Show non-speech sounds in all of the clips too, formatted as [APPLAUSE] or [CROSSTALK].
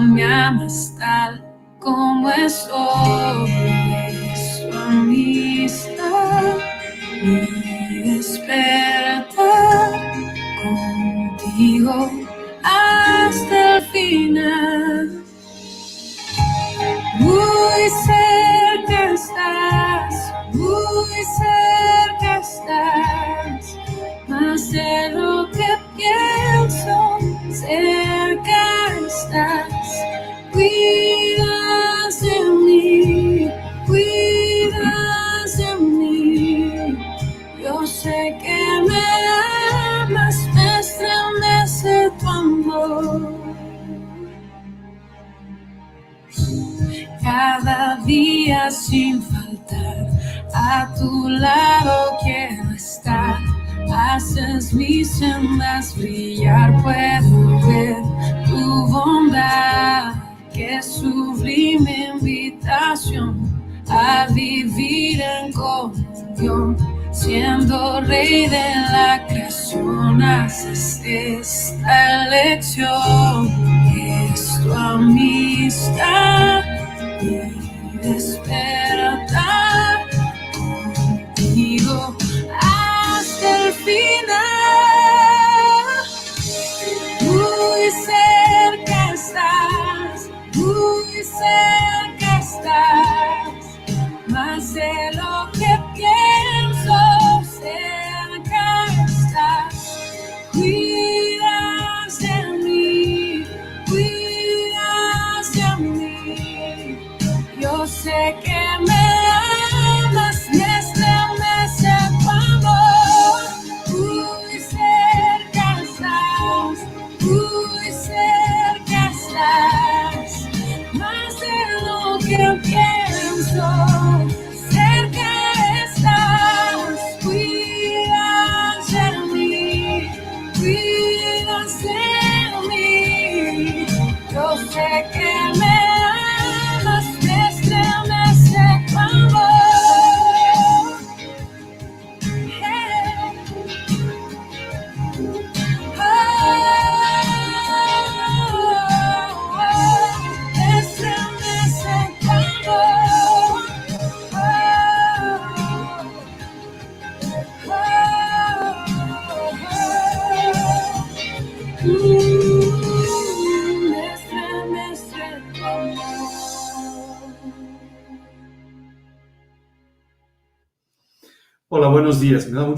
me amas tal como estoy, lado quiero estar. Haces mis sendas brillar, puedo ver tu bondad. Qué sublime invitación a vivir en comunión. Siendo rey de la creación, haces esta elección. Es tu amistad y despertar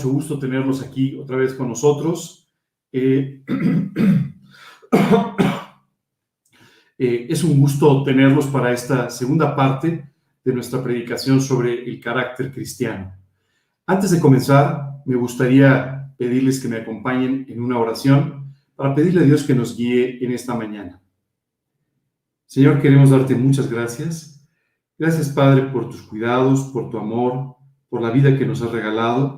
mucho gusto tenerlos aquí otra vez con nosotros. Eh, [COUGHS] eh, es un gusto tenerlos para esta segunda parte de nuestra predicación sobre el carácter cristiano. Antes de comenzar, me gustaría pedirles que me acompañen en una oración para pedirle a Dios que nos guíe en esta mañana. Señor, queremos darte muchas gracias. Gracias, Padre, por tus cuidados, por tu amor, por la vida que nos has regalado.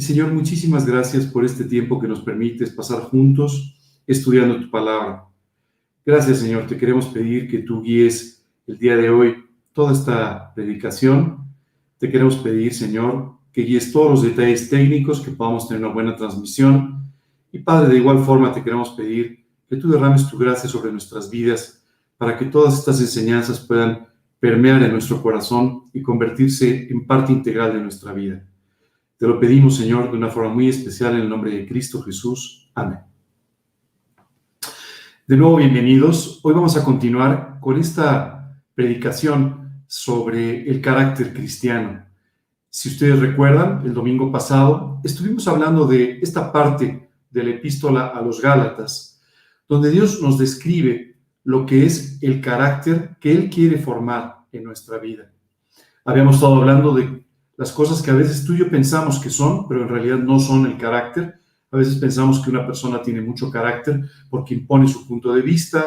Y Señor, muchísimas gracias por este tiempo que nos permites pasar juntos estudiando tu palabra. Gracias, Señor. Te queremos pedir que tú guíes el día de hoy toda esta predicación. Te queremos pedir, Señor, que guíes todos los detalles técnicos, que podamos tener una buena transmisión. Y Padre, de igual forma te queremos pedir que tú derrames tu gracia sobre nuestras vidas para que todas estas enseñanzas puedan permear en nuestro corazón y convertirse en parte integral de nuestra vida. Te lo pedimos, Señor, de una forma muy especial en el nombre de Cristo Jesús. Amén. De nuevo, bienvenidos. Hoy vamos a continuar con esta predicación sobre el carácter cristiano. Si ustedes recuerdan, el domingo pasado estuvimos hablando de esta parte de la epístola a los Gálatas, donde Dios nos describe lo que es el carácter que Él quiere formar en nuestra vida. Habíamos estado hablando de las cosas que a veces tú y yo pensamos que son, pero en realidad no son el carácter. A veces pensamos que una persona tiene mucho carácter porque impone su punto de vista,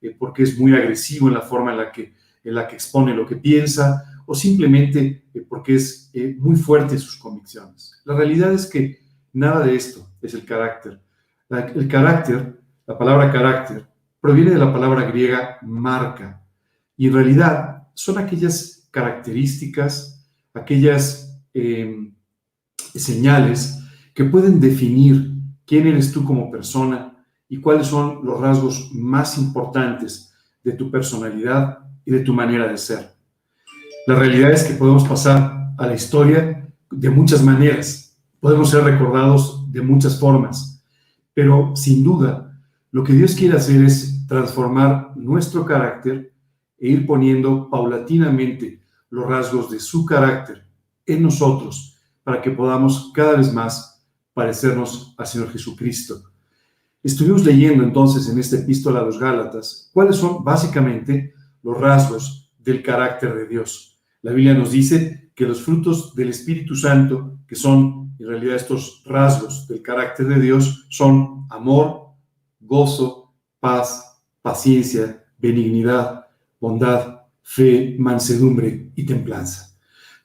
eh, porque es muy agresivo en la forma en la que, en la que expone lo que piensa, o simplemente eh, porque es eh, muy fuerte en sus convicciones. La realidad es que nada de esto es el carácter. El carácter, la palabra carácter, proviene de la palabra griega marca, Y en realidad son aquellas características, aquellas eh, señales que pueden definir quién eres tú como persona y cuáles son los rasgos más importantes de tu personalidad y de tu manera de ser. La realidad es que podemos pasar a la historia de muchas maneras, podemos ser recordados de muchas formas, pero sin duda lo que Dios quiere hacer es transformar nuestro carácter e ir poniendo paulatinamente los rasgos de su carácter en nosotros para que podamos cada vez más parecernos al Señor Jesucristo. Estuvimos leyendo entonces en esta epístola a los Gálatas cuáles son básicamente los rasgos del carácter de Dios. La Biblia nos dice que los frutos del Espíritu Santo, que son en realidad estos rasgos del carácter de Dios, son amor, gozo, paz, paciencia, benignidad, bondad, fe, mansedumbre y templanza.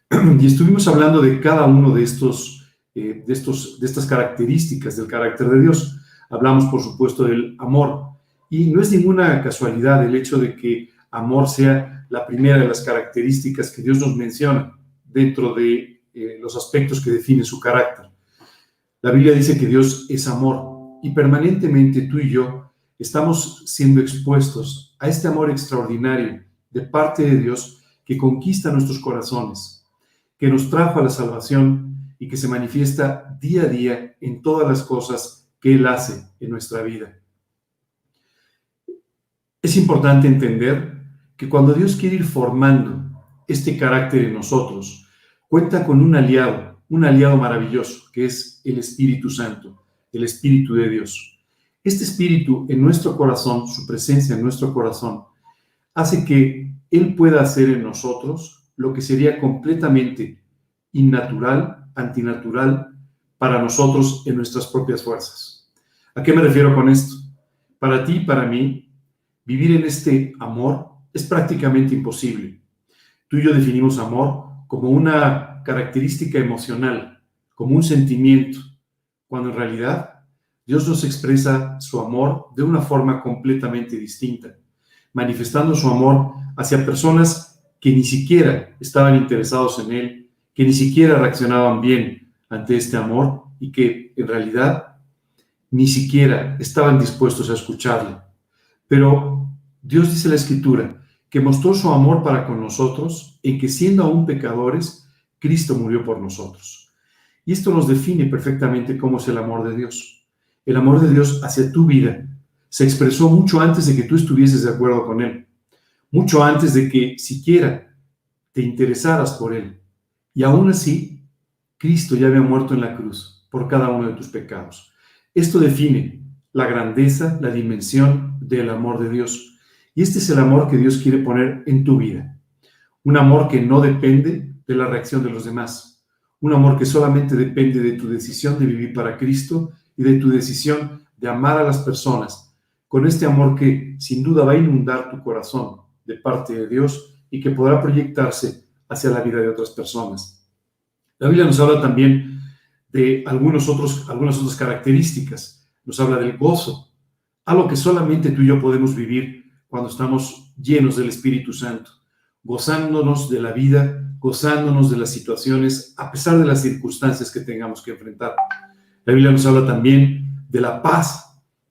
[CLEARS THROAT] Y estuvimos hablando de cada uno de estos, eh, de estos, de estas características del carácter de Dios. Hablamos, por supuesto, del amor. Y no es ninguna casualidad el hecho de que amor sea la primera de las características que Dios nos menciona dentro de eh, los aspectos que definen su carácter. La Biblia dice que Dios es amor y permanentemente tú y yo estamos siendo expuestos a este amor extraordinario de parte de Dios que conquista nuestros corazones, que nos trajo a la salvación y que se manifiesta día a día en todas las cosas que Él hace en nuestra vida. Es importante entender que cuando Dios quiere ir formando este carácter en nosotros, cuenta con un aliado, un aliado maravilloso, que es el Espíritu Santo, el Espíritu de Dios. Este Espíritu en nuestro corazón, su presencia en nuestro corazón, hace que Él pueda hacer en nosotros lo que sería completamente innatural, antinatural para nosotros en nuestras propias fuerzas. ¿A qué me refiero con esto? Para ti para mí, vivir en este amor es prácticamente imposible. Tú y yo definimos amor como una característica emocional, como un sentimiento, cuando en realidad Dios nos expresa su amor de una forma completamente distinta, manifestando su amor hacia personas que ni siquiera estaban interesados en Él, que ni siquiera reaccionaban bien ante este amor y que en realidad ni siquiera estaban dispuestos a escucharle. Pero Dios dice la Escritura que mostró su amor para con nosotros en que siendo aún pecadores, Cristo murió por nosotros. Y esto nos define perfectamente cómo es el amor de Dios. El amor de Dios hacia tu vida se expresó mucho antes de que tú estuvieses de acuerdo con Él, mucho antes de que siquiera te interesaras por Él. Y aún así, Cristo ya había muerto en la cruz por cada uno de tus pecados. Esto define la grandeza, la dimensión del amor de Dios. Y este es el amor que Dios quiere poner en tu vida. Un amor que no depende de la reacción de los demás. Un amor que solamente depende de tu decisión de vivir para Cristo y de tu decisión de amar a las personas con este amor que sin duda va a inundar tu corazón de parte de Dios y que podrá proyectarse hacia la vida de otras personas. La Biblia nos habla también de algunos otros, algunas otras características. Nos habla del gozo, algo que solamente tú y yo podemos vivir cuando estamos llenos del Espíritu Santo, gozándonos de la vida, gozándonos de las situaciones, a pesar de las circunstancias que tengamos que enfrentar. La Biblia nos habla también de la paz,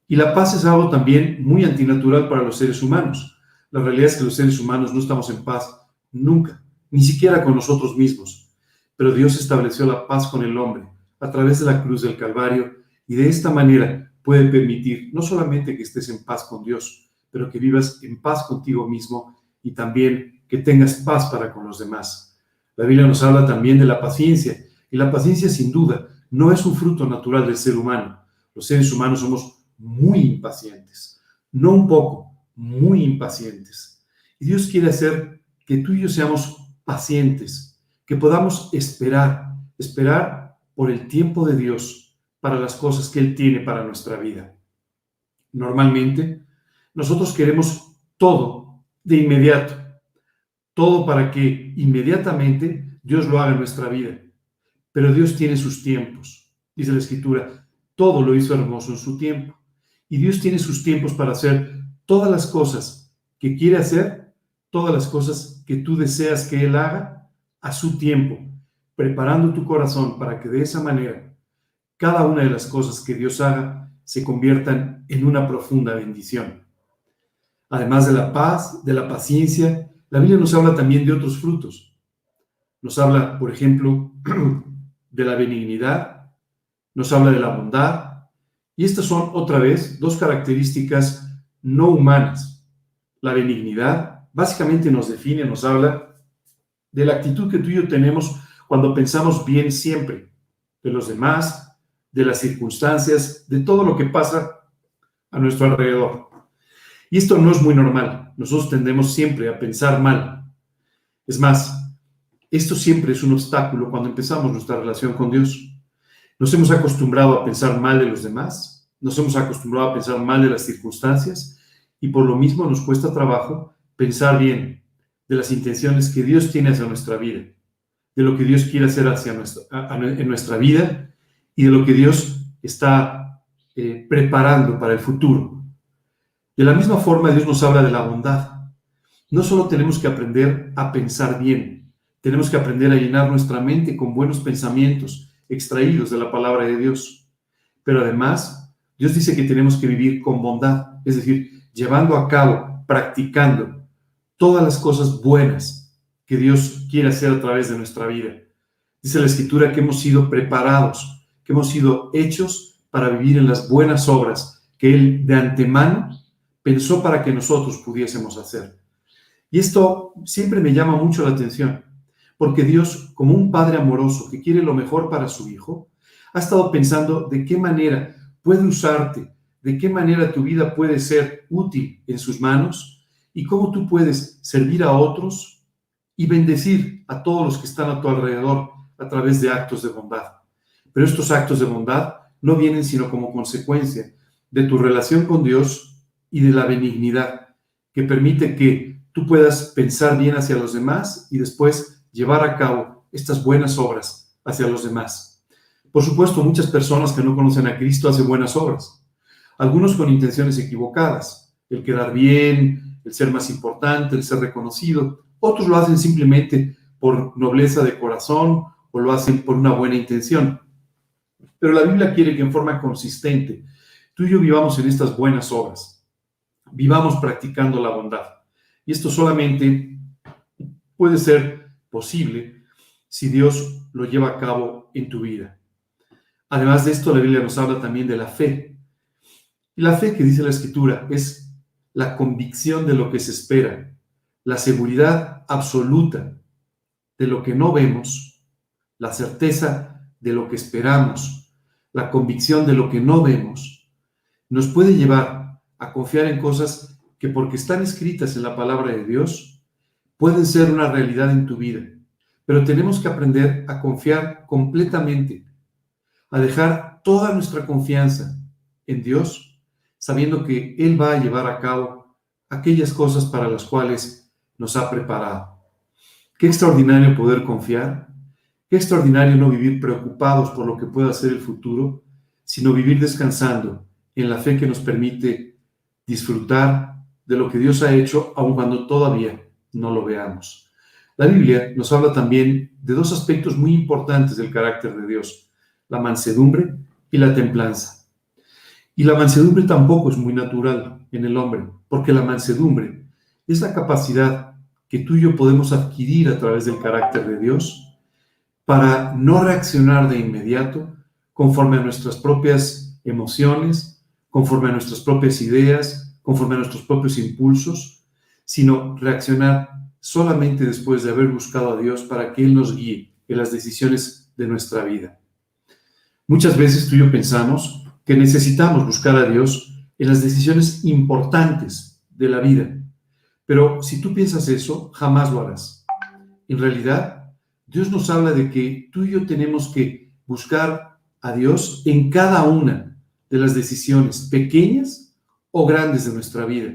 y la paz es algo también muy antinatural para los seres humanos. La realidad es que los seres humanos no estamos en paz nunca, ni siquiera con nosotros mismos. Pero Dios estableció la paz con el hombre a través de la cruz del Calvario y de esta manera puede permitir no solamente que estés en paz con Dios, pero que vivas en paz contigo mismo y también que tengas paz para con los demás. La Biblia nos habla también de la paciencia, y la paciencia sin duda no es un fruto natural del ser humano. Los seres humanos somos muy impacientes, no un poco, muy impacientes. Y Dios quiere hacer que tú y yo seamos pacientes, que podamos esperar, esperar por el tiempo de Dios para las cosas que Él tiene para nuestra vida. Normalmente, nosotros queremos todo de inmediato, todo para que inmediatamente Dios lo haga en nuestra vida. Pero Dios tiene sus tiempos. Dice la Escritura, todo lo hizo hermoso en su tiempo. Y Dios tiene sus tiempos para hacer todas las cosas que quiere hacer todas las cosas que tú deseas que Él haga a su tiempo, preparando tu corazón para que de esa manera cada una de las cosas que Dios haga se conviertan en una profunda bendición. Además de la paz, de la paciencia, la Biblia nos habla también de otros frutos. Nos habla, por ejemplo, [CLEARS THROAT] de la benignidad, nos habla de la bondad, y estas son otra vez dos características no humanas. La benignidad básicamente nos define, nos habla de la actitud que tú y yo tenemos cuando pensamos bien siempre de los demás, de las circunstancias, de todo lo que pasa a nuestro alrededor. Y esto no es muy normal. Nosotros tendemos siempre a pensar mal. Es más, esto siempre es un obstáculo cuando empezamos nuestra relación con Dios. Nos hemos acostumbrado a pensar mal de los demás, nos hemos acostumbrado a pensar mal de las circunstancias y por lo mismo nos cuesta trabajo pensar bien de las intenciones que Dios tiene hacia nuestra vida, de lo que Dios quiere hacer hacia nuestra, en nuestra vida y de lo que Dios está eh, preparando para el futuro. De la misma forma, Dios nos habla de la bondad. No solo tenemos que aprender a pensar bien, tenemos que aprender a llenar nuestra mente con buenos pensamientos extraídos de la palabra de Dios. Pero además, Dios dice que tenemos que vivir con bondad, es decir, llevando a cabo, practicando todas las cosas buenas que Dios quiere hacer a través de nuestra vida. Dice la Escritura que hemos sido preparados, que hemos sido hechos para vivir en las buenas obras que Él de antemano pensó para que nosotros pudiésemos hacer. Y esto siempre me llama mucho la atención, porque Dios, como un padre amoroso que quiere lo mejor para su hijo, ha estado pensando de qué manera puede usarte, de qué manera tu vida puede ser útil en sus manos y cómo tú puedes servir a otros y bendecir a todos los que están a tu alrededor a través de actos de bondad. Pero estos actos de bondad no vienen sino como consecuencia de tu relación con Dios y de la benignidad, que permite que tú puedas pensar bien hacia los demás y después llevar a cabo estas buenas obras hacia los demás. Por supuesto, muchas personas que no conocen a Cristo hacen buenas obras, algunos con intenciones equivocadas, el quedar bien, el ser más importante, el ser reconocido, otros lo hacen simplemente por nobleza de corazón o lo hacen por una buena intención. Pero la Biblia quiere que en forma consistente tú y yo vivamos en estas buenas obras vivamos practicando la bondad. Y esto solamente puede ser posible si Dios lo lleva a cabo en tu vida. Además de esto, la Biblia nos habla también de la fe. Y la fe que dice la Escritura es la convicción de lo que se espera, la seguridad absoluta de lo que no vemos, la certeza de lo que esperamos, la convicción de lo que no vemos, nos puede llevar a confiar en cosas que porque están escritas en la palabra de Dios, pueden ser una realidad en tu vida. Pero tenemos que aprender a confiar completamente, a dejar toda nuestra confianza en Dios, sabiendo que Él va a llevar a cabo aquellas cosas para las cuales nos ha preparado. Qué extraordinario poder confiar, qué extraordinario no vivir preocupados por lo que pueda ser el futuro, sino vivir descansando en la fe que nos permite disfrutar de lo que Dios ha hecho, aun cuando todavía no lo veamos. La Biblia nos habla también de dos aspectos muy importantes del carácter de Dios, la mansedumbre y la templanza. Y la mansedumbre tampoco es muy natural en el hombre, porque la mansedumbre es la capacidad que tú y yo podemos adquirir a través del carácter de Dios para no reaccionar de inmediato conforme a nuestras propias emociones, conforme a nuestras propias ideas, conforme a nuestros propios impulsos, sino reaccionar solamente después de haber buscado a Dios para que Él nos guíe en las decisiones de nuestra vida. Muchas veces tú y yo pensamos que necesitamos buscar a Dios en las decisiones importantes de la vida, pero si tú piensas eso, jamás lo harás. En realidad, Dios nos habla de que tú y yo tenemos que buscar a Dios en cada una de las decisiones pequeñas o grandes de nuestra vida,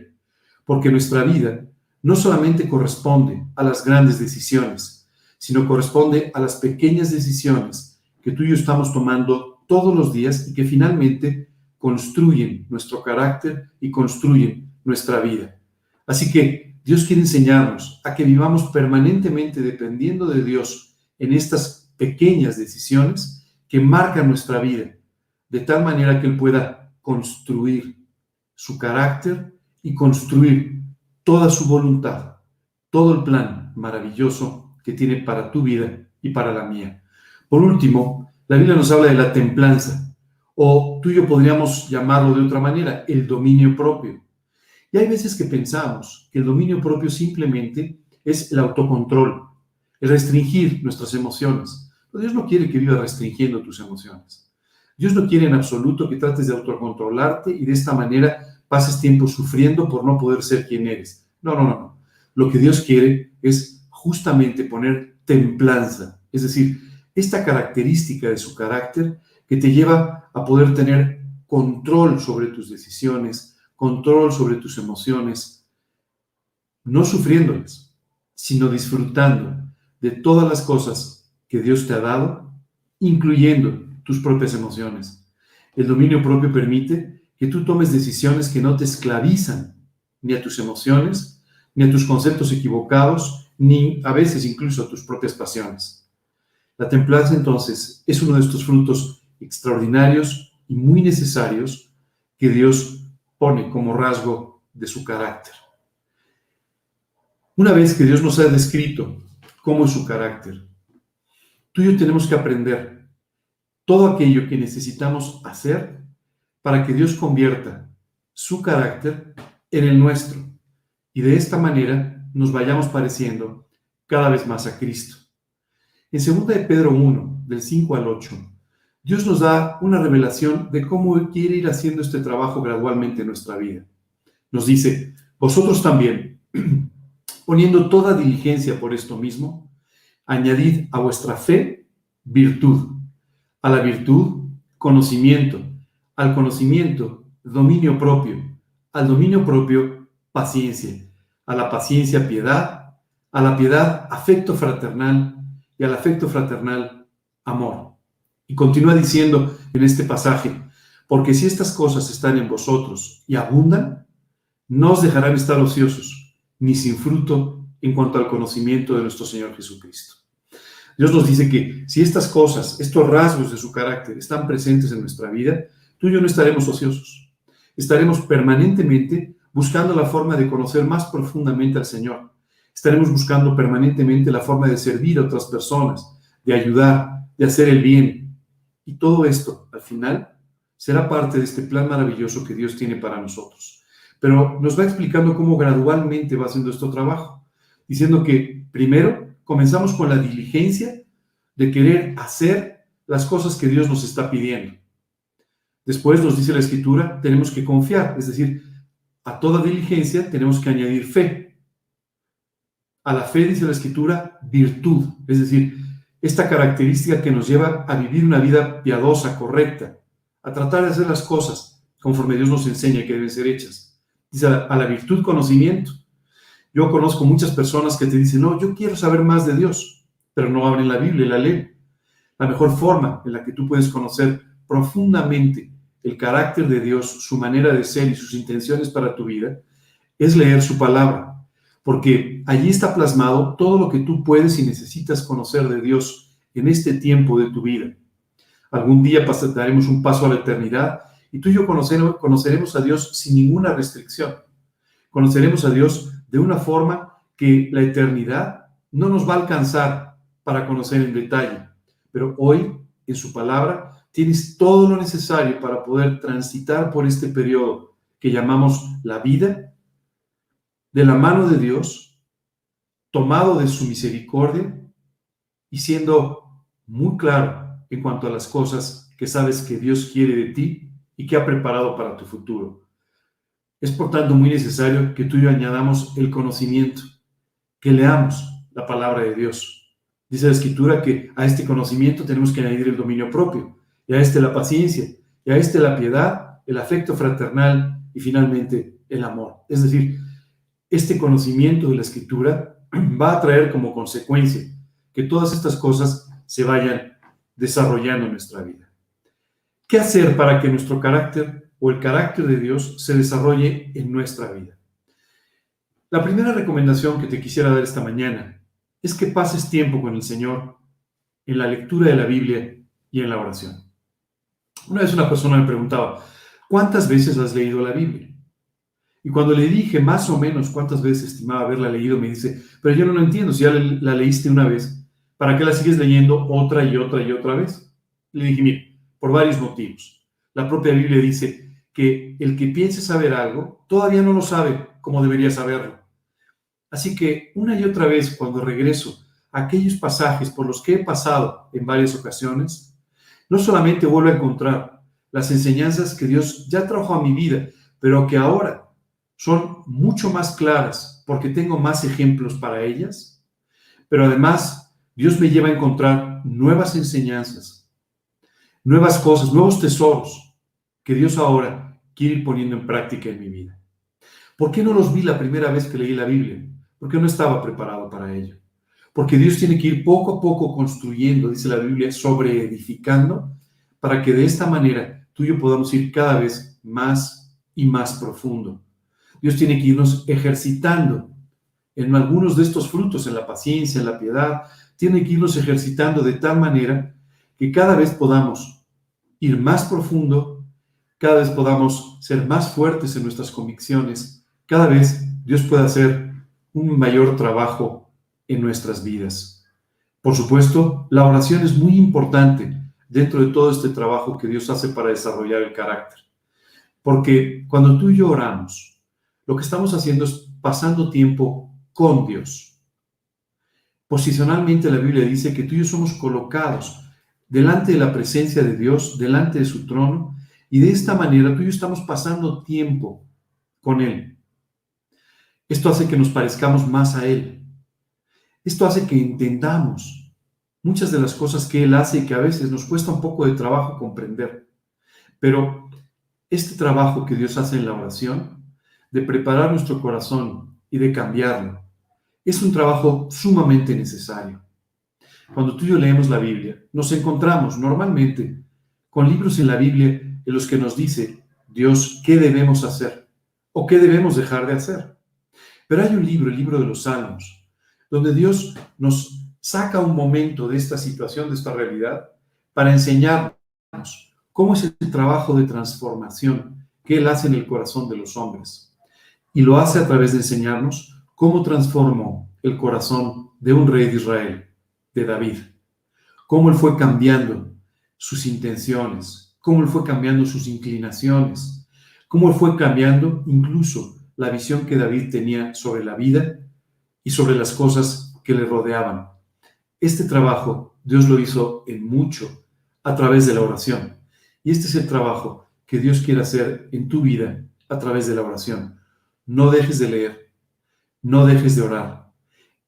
porque nuestra vida no solamente corresponde a las grandes decisiones, sino corresponde a las pequeñas decisiones que tú y yo estamos tomando todos los días y que finalmente construyen nuestro carácter y construyen nuestra vida. Así que Dios quiere enseñarnos a que vivamos permanentemente dependiendo de Dios en estas pequeñas decisiones que marcan nuestra vida, de tal manera que Él pueda construir su carácter y construir toda su voluntad, todo el plan maravilloso que tiene para tu vida y para la mía. Por último, la Biblia nos habla de la templanza, o tú y yo podríamos llamarlo de otra manera, el dominio propio. Y hay veces que pensamos que el dominio propio simplemente es el autocontrol, el restringir nuestras emociones. Pero Dios no quiere que vivas restringiendo tus emociones. Dios no quiere en absoluto que trates de autocontrolarte y de esta manera pases tiempo sufriendo por no poder ser quien eres. No, no, no, no. Lo que Dios quiere es justamente poner templanza, es decir, esta característica de su carácter que te lleva a poder tener control sobre tus decisiones, control sobre tus emociones, no sufriéndolas, sino disfrutando de todas las cosas que Dios te ha dado, incluyendo tus propias emociones. El dominio propio permite que tú tomes decisiones que no te esclavizan ni a tus emociones, ni a tus conceptos equivocados, ni a veces incluso a tus propias pasiones. La templanza entonces es uno de estos frutos extraordinarios y muy necesarios que Dios pone como rasgo de su carácter. Una vez que Dios nos ha descrito cómo es su carácter, tú y yo tenemos que aprender todo aquello que necesitamos hacer para que Dios convierta su carácter en el nuestro y de esta manera nos vayamos pareciendo cada vez más a Cristo. En 2 de Pedro 1, del 5 al 8, Dios nos da una revelación de cómo quiere ir haciendo este trabajo gradualmente en nuestra vida. Nos dice, vosotros también, [CLEARS THROAT] poniendo toda diligencia por esto mismo, añadid a vuestra fe virtud, a la virtud conocimiento, al conocimiento dominio propio, al dominio propio paciencia, a la paciencia piedad, a la piedad afecto fraternal y al afecto fraternal amor y continúa diciendo en este pasaje, porque si estas cosas están en vosotros y abundan, no os dejarán estar ociosos, ni sin fruto en cuanto al conocimiento de nuestro Señor Jesucristo. Dios nos dice que si estas cosas, estos rasgos de su carácter están presentes en nuestra vida, tú y yo no estaremos ociosos. Estaremos permanentemente buscando la forma de conocer más profundamente al Señor. Estaremos buscando permanentemente la forma de servir a otras personas, de ayudar, de hacer el bien, y todo esto, al final, será parte de este plan maravilloso que Dios tiene para nosotros. Pero nos va explicando cómo gradualmente va haciendo este trabajo, diciendo que primero comenzamos con la diligencia de querer hacer las cosas que Dios nos está pidiendo. Después nos dice la escritura, tenemos que confiar, es decir, a toda diligencia tenemos que añadir fe. A la fe dice la escritura virtud, es decir, esta característica que nos lleva a vivir una vida piadosa, correcta, a tratar de hacer las cosas conforme Dios nos enseña que deben ser hechas. Dice a la, virtud conocimiento. Yo conozco muchas personas que te dicen, no, yo quiero saber más de Dios, pero no abren la Biblia la leen. La mejor forma en la que tú puedes conocer profundamente el carácter de Dios, su manera de ser y sus intenciones para tu vida, es leer su palabra porque allí está plasmado todo lo que tú puedes y necesitas conocer de Dios en este tiempo de tu vida. Algún día daremos un paso a la eternidad y tú y yo conoceremos a Dios sin ninguna restricción. Conoceremos a Dios de una forma que la eternidad no nos va a alcanzar para conocer en detalle. Pero hoy, en su palabra, tienes todo lo necesario para poder transitar por este periodo que llamamos la vida de la mano de Dios, tomado de su misericordia y siendo muy claro en cuanto a las cosas que sabes que Dios quiere de ti y que ha preparado para tu futuro. Es por tanto muy necesario que tú y yo añadamos el conocimiento, que leamos la palabra de Dios. Dice la escritura que a este conocimiento tenemos que añadir el dominio propio, y a este la paciencia, y a este la piedad, el afecto fraternal y finalmente el amor. Es decir, este conocimiento de la escritura [CLEARS THROAT] va a traer como consecuencia que todas estas cosas se vayan desarrollando en nuestra vida. ¿Qué hacer para que nuestro carácter o el carácter de Dios se desarrolle en nuestra vida? La primera recomendación que te quisiera dar esta mañana es que pases tiempo con el Señor en la lectura de la Biblia y en la oración. Una vez una persona me preguntaba, ¿cuántas veces has leído la Biblia? Y cuando le dije más o menos cuántas veces estimaba haberla leído, me dice, pero yo no lo entiendo, si ya la leíste una vez, ¿para qué la sigues leyendo otra y otra y otra vez? Le dije, mire, por varios motivos. La propia Biblia dice que el que piense saber algo, todavía no lo sabe como debería saberlo. Así que una y otra vez, cuando regreso a aquellos pasajes por los que he pasado en varias ocasiones, no solamente vuelvo a encontrar las enseñanzas que Dios ya trajo a mi vida, pero que ahora son mucho más claras porque tengo más ejemplos para ellas, pero además Dios me lleva a encontrar nuevas enseñanzas, nuevas cosas, nuevos tesoros que Dios ahora quiere ir poniendo en práctica en mi vida. ¿Por qué no los vi la primera vez que leí la Biblia? Porque no estaba preparado para ello. Porque Dios tiene que ir poco a poco construyendo, dice la Biblia, sobre edificando, para que de esta manera tú y yo podamos ir cada vez más y más profundo. Dios tiene que irnos ejercitando en algunos de estos frutos, en la paciencia, en la piedad, tiene que irnos ejercitando de tal manera que cada vez podamos ir más profundo, cada vez podamos ser más fuertes en nuestras convicciones, cada vez Dios pueda hacer un mayor trabajo en nuestras vidas. Por supuesto, la oración es muy importante dentro de todo este trabajo que Dios hace para desarrollar el carácter. Porque cuando tú y yo oramos, lo que estamos haciendo es pasando tiempo con Dios. Posicionalmente la Biblia dice que tú y yo somos colocados delante de la presencia de Dios, delante de su trono, y de esta manera tú y yo estamos pasando tiempo con Él. Esto hace que nos parezcamos más a Él. Esto hace que entendamos muchas de las cosas que Él hace y que a veces nos cuesta un poco de trabajo comprender. Pero este trabajo que Dios hace en la oración de preparar nuestro corazón y de cambiarlo, es un trabajo sumamente necesario. Cuando tú y yo leemos la Biblia, nos encontramos normalmente con libros en la Biblia en los que nos dice Dios qué debemos hacer o qué debemos dejar de hacer. Pero hay un libro, el libro de los Salmos, donde Dios nos saca un momento de esta situación, de esta realidad, para enseñarnos cómo es el trabajo de transformación que Él hace en el corazón de los hombres. Y lo hace a través de enseñarnos cómo transformó el corazón de un rey de Israel, de David. Cómo él fue cambiando sus intenciones, cómo él fue cambiando sus inclinaciones, cómo él fue cambiando incluso la visión que David tenía sobre la vida y sobre las cosas que le rodeaban. Este trabajo Dios lo hizo en mucho a través de la oración. Y este es el trabajo que Dios quiere hacer en tu vida a través de la oración. No dejes de leer, no dejes de orar.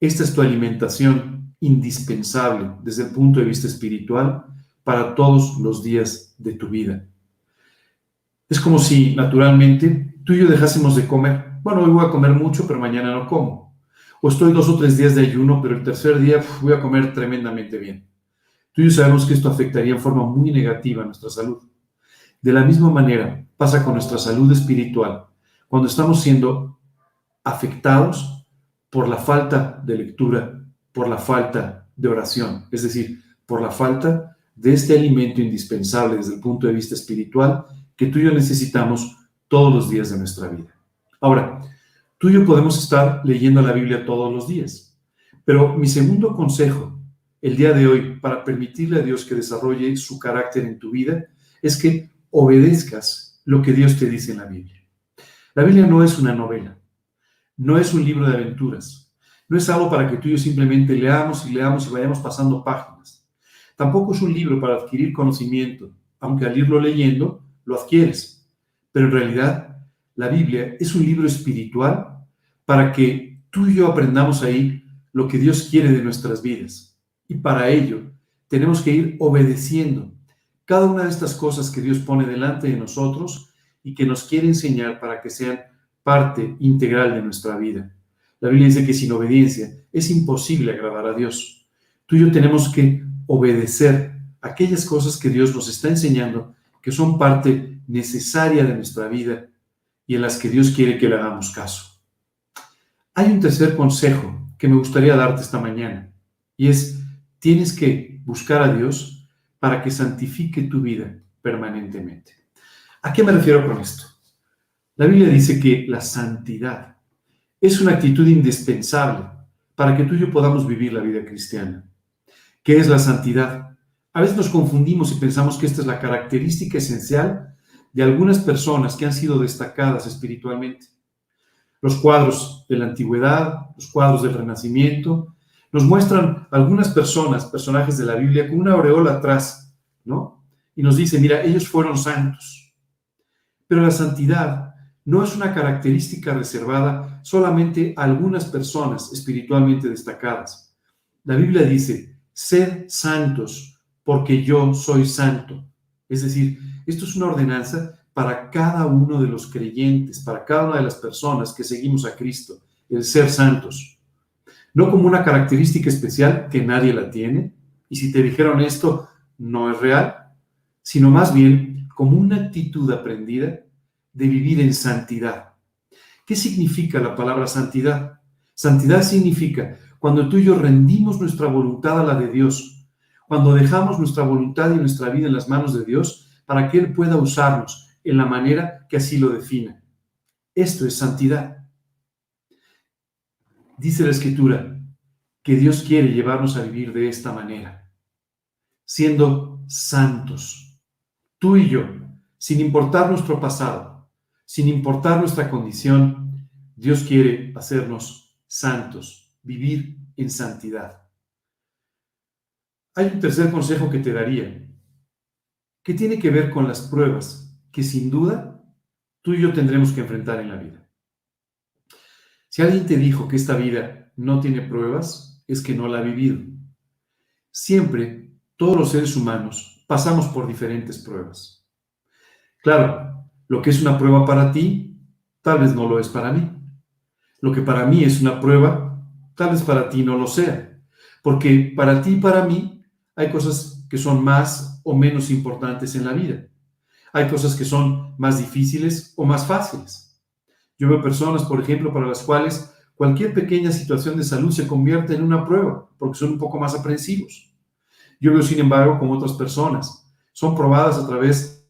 Esta es tu alimentación indispensable desde el punto de vista espiritual para todos los días de tu vida. Es como si naturalmente tú y yo dejásemos de comer. Bueno, hoy voy a comer mucho, pero mañana no como. O estoy dos o tres días de ayuno, pero el tercer día voy a comer tremendamente bien. Tú y yo sabemos que esto afectaría en forma muy negativa a nuestra salud. De la misma manera pasa con nuestra salud espiritual cuando estamos siendo afectados por la falta de lectura, por la falta de oración, es decir, por la falta de este alimento indispensable desde el punto de vista espiritual que tú y yo necesitamos todos los días de nuestra vida. Ahora, tú y yo podemos estar leyendo la Biblia todos los días, pero mi segundo consejo el día de hoy para permitirle a Dios que desarrolle su carácter en tu vida es que obedezcas lo que Dios te dice en la Biblia. La Biblia no es una novela, no es un libro de aventuras, no es algo para que tú y yo simplemente leamos y leamos y vayamos pasando páginas. Tampoco es un libro para adquirir conocimiento, aunque al irlo leyendo lo adquieres. Pero en realidad la Biblia es un libro espiritual para que tú y yo aprendamos ahí lo que Dios quiere de nuestras vidas. Y para ello tenemos que ir obedeciendo cada una de estas cosas que Dios pone delante de nosotros y que nos quiere enseñar para que sean parte integral de nuestra vida. La Biblia dice que sin obediencia es imposible agradar a Dios. Tú y yo tenemos que obedecer aquellas cosas que Dios nos está enseñando, que son parte necesaria de nuestra vida y en las que Dios quiere que le hagamos caso. Hay un tercer consejo que me gustaría darte esta mañana y es, tienes que buscar a Dios para que santifique tu vida permanentemente. ¿A qué me refiero con esto? La Biblia dice que la santidad es una actitud indispensable para que tú y yo podamos vivir la vida cristiana. ¿Qué es la santidad? A veces nos confundimos y pensamos que esta es la característica esencial de algunas personas que han sido destacadas espiritualmente. Los cuadros de la antigüedad, los cuadros del Renacimiento, nos muestran algunas personas, personajes de la Biblia, con una aureola atrás, ¿no? Y nos dicen, mira, ellos fueron santos. Pero la santidad no es una característica reservada solamente a algunas personas espiritualmente destacadas. La Biblia dice, sed santos, porque yo soy santo. Es decir, esto es una ordenanza para cada uno de los creyentes, para cada una de las personas que seguimos a Cristo, el ser santos. No como una característica especial que nadie la tiene, y si te dijeron esto, no es real, sino más bien como una actitud aprendida de vivir en santidad. ¿Qué significa la palabra santidad? Santidad significa cuando tú y yo rendimos nuestra voluntad a la de Dios, cuando dejamos nuestra voluntad y nuestra vida en las manos de Dios para que Él pueda usarnos en la manera que así lo defina. Esto es santidad. Dice la escritura que Dios quiere llevarnos a vivir de esta manera, siendo santos, tú y yo, sin importar nuestro pasado, sin importar nuestra condición, Dios quiere hacernos santos, vivir en santidad. Hay un tercer consejo que te daría, que tiene que ver con las pruebas que sin duda tú y yo tendremos que enfrentar en la vida. Si alguien te dijo que esta vida no tiene pruebas, es que no la ha vivido. Siempre, todos los seres humanos pasamos por diferentes pruebas. Claro, lo que es una prueba para ti, tal vez no lo es para mí. Lo que para mí es una prueba, tal vez para ti no lo sea. Porque para ti y para mí hay cosas que son más o menos importantes en la vida. Hay cosas que son más difíciles o más fáciles. Yo veo personas, por ejemplo, para las cuales cualquier pequeña situación de salud se convierte en una prueba, porque son un poco más aprensivos. Yo veo, sin embargo, como otras personas, son probadas a través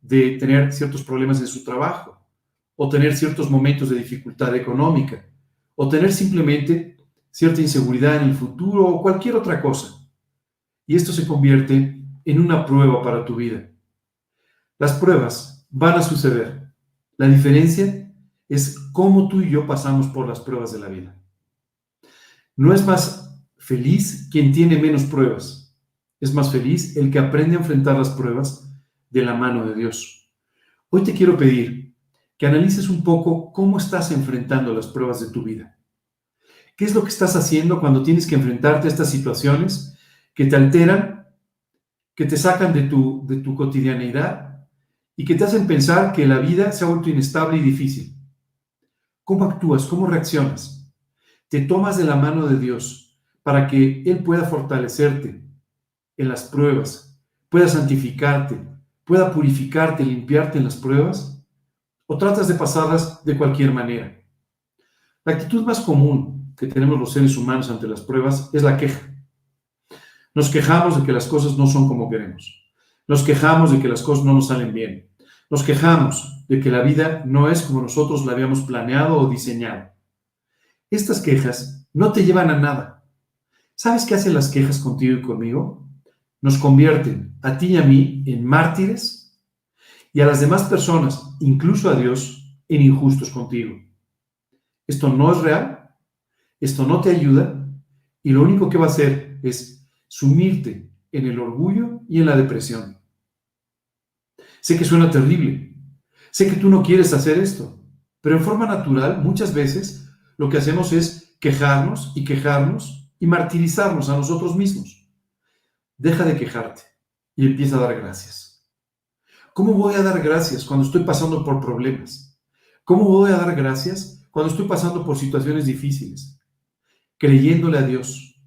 de tener ciertos problemas en su trabajo, o tener ciertos momentos de dificultad económica, o tener simplemente cierta inseguridad en el futuro o cualquier otra cosa. Y esto se convierte en una prueba para tu vida. Las pruebas van a suceder. La diferencia es cómo tú y yo pasamos por las pruebas de la vida. No es más feliz quien tiene menos pruebas. Es más feliz el que aprende a enfrentar las pruebas de la mano de Dios. Hoy te quiero pedir que analices un poco cómo estás enfrentando las pruebas de tu vida. ¿Qué es lo que estás haciendo cuando tienes que enfrentarte a estas situaciones que te alteran, que te sacan de tu, de tu cotidianeidad y que te hacen pensar que la vida se ha vuelto inestable y difícil. ¿Cómo actúas? ¿Cómo reaccionas? Te tomas de la mano de Dios para que Él pueda fortalecerte en las pruebas, pueda santificarte, pueda purificarte, limpiarte en las pruebas, o tratas de pasarlas de cualquier manera. La actitud más común que tenemos los seres humanos ante las pruebas es la queja. Nos quejamos de que las cosas no son como queremos. Nos quejamos de que las cosas no nos salen bien. Nos quejamos de que la vida no es como nosotros la habíamos planeado o diseñado. Estas quejas no te llevan a nada. ¿Sabes qué hacen las quejas contigo y conmigo? Nos convierten a ti y a mí en mártires y a las demás personas, incluso a Dios, en injustos contigo. Esto no es real, esto no te ayuda y lo único que va a hacer es sumirte en el orgullo y en la depresión. Sé que suena terrible. Sé que tú no quieres hacer esto. Pero en forma natural, muchas veces, lo que hacemos es quejarnos y quejarnos y martirizarnos a nosotros mismos. Deja de quejarte y empieza a dar gracias. ¿Cómo voy a dar gracias cuando estoy pasando por problemas? ¿Cómo voy a dar gracias cuando estoy pasando por situaciones difíciles? Creyéndole a Dios,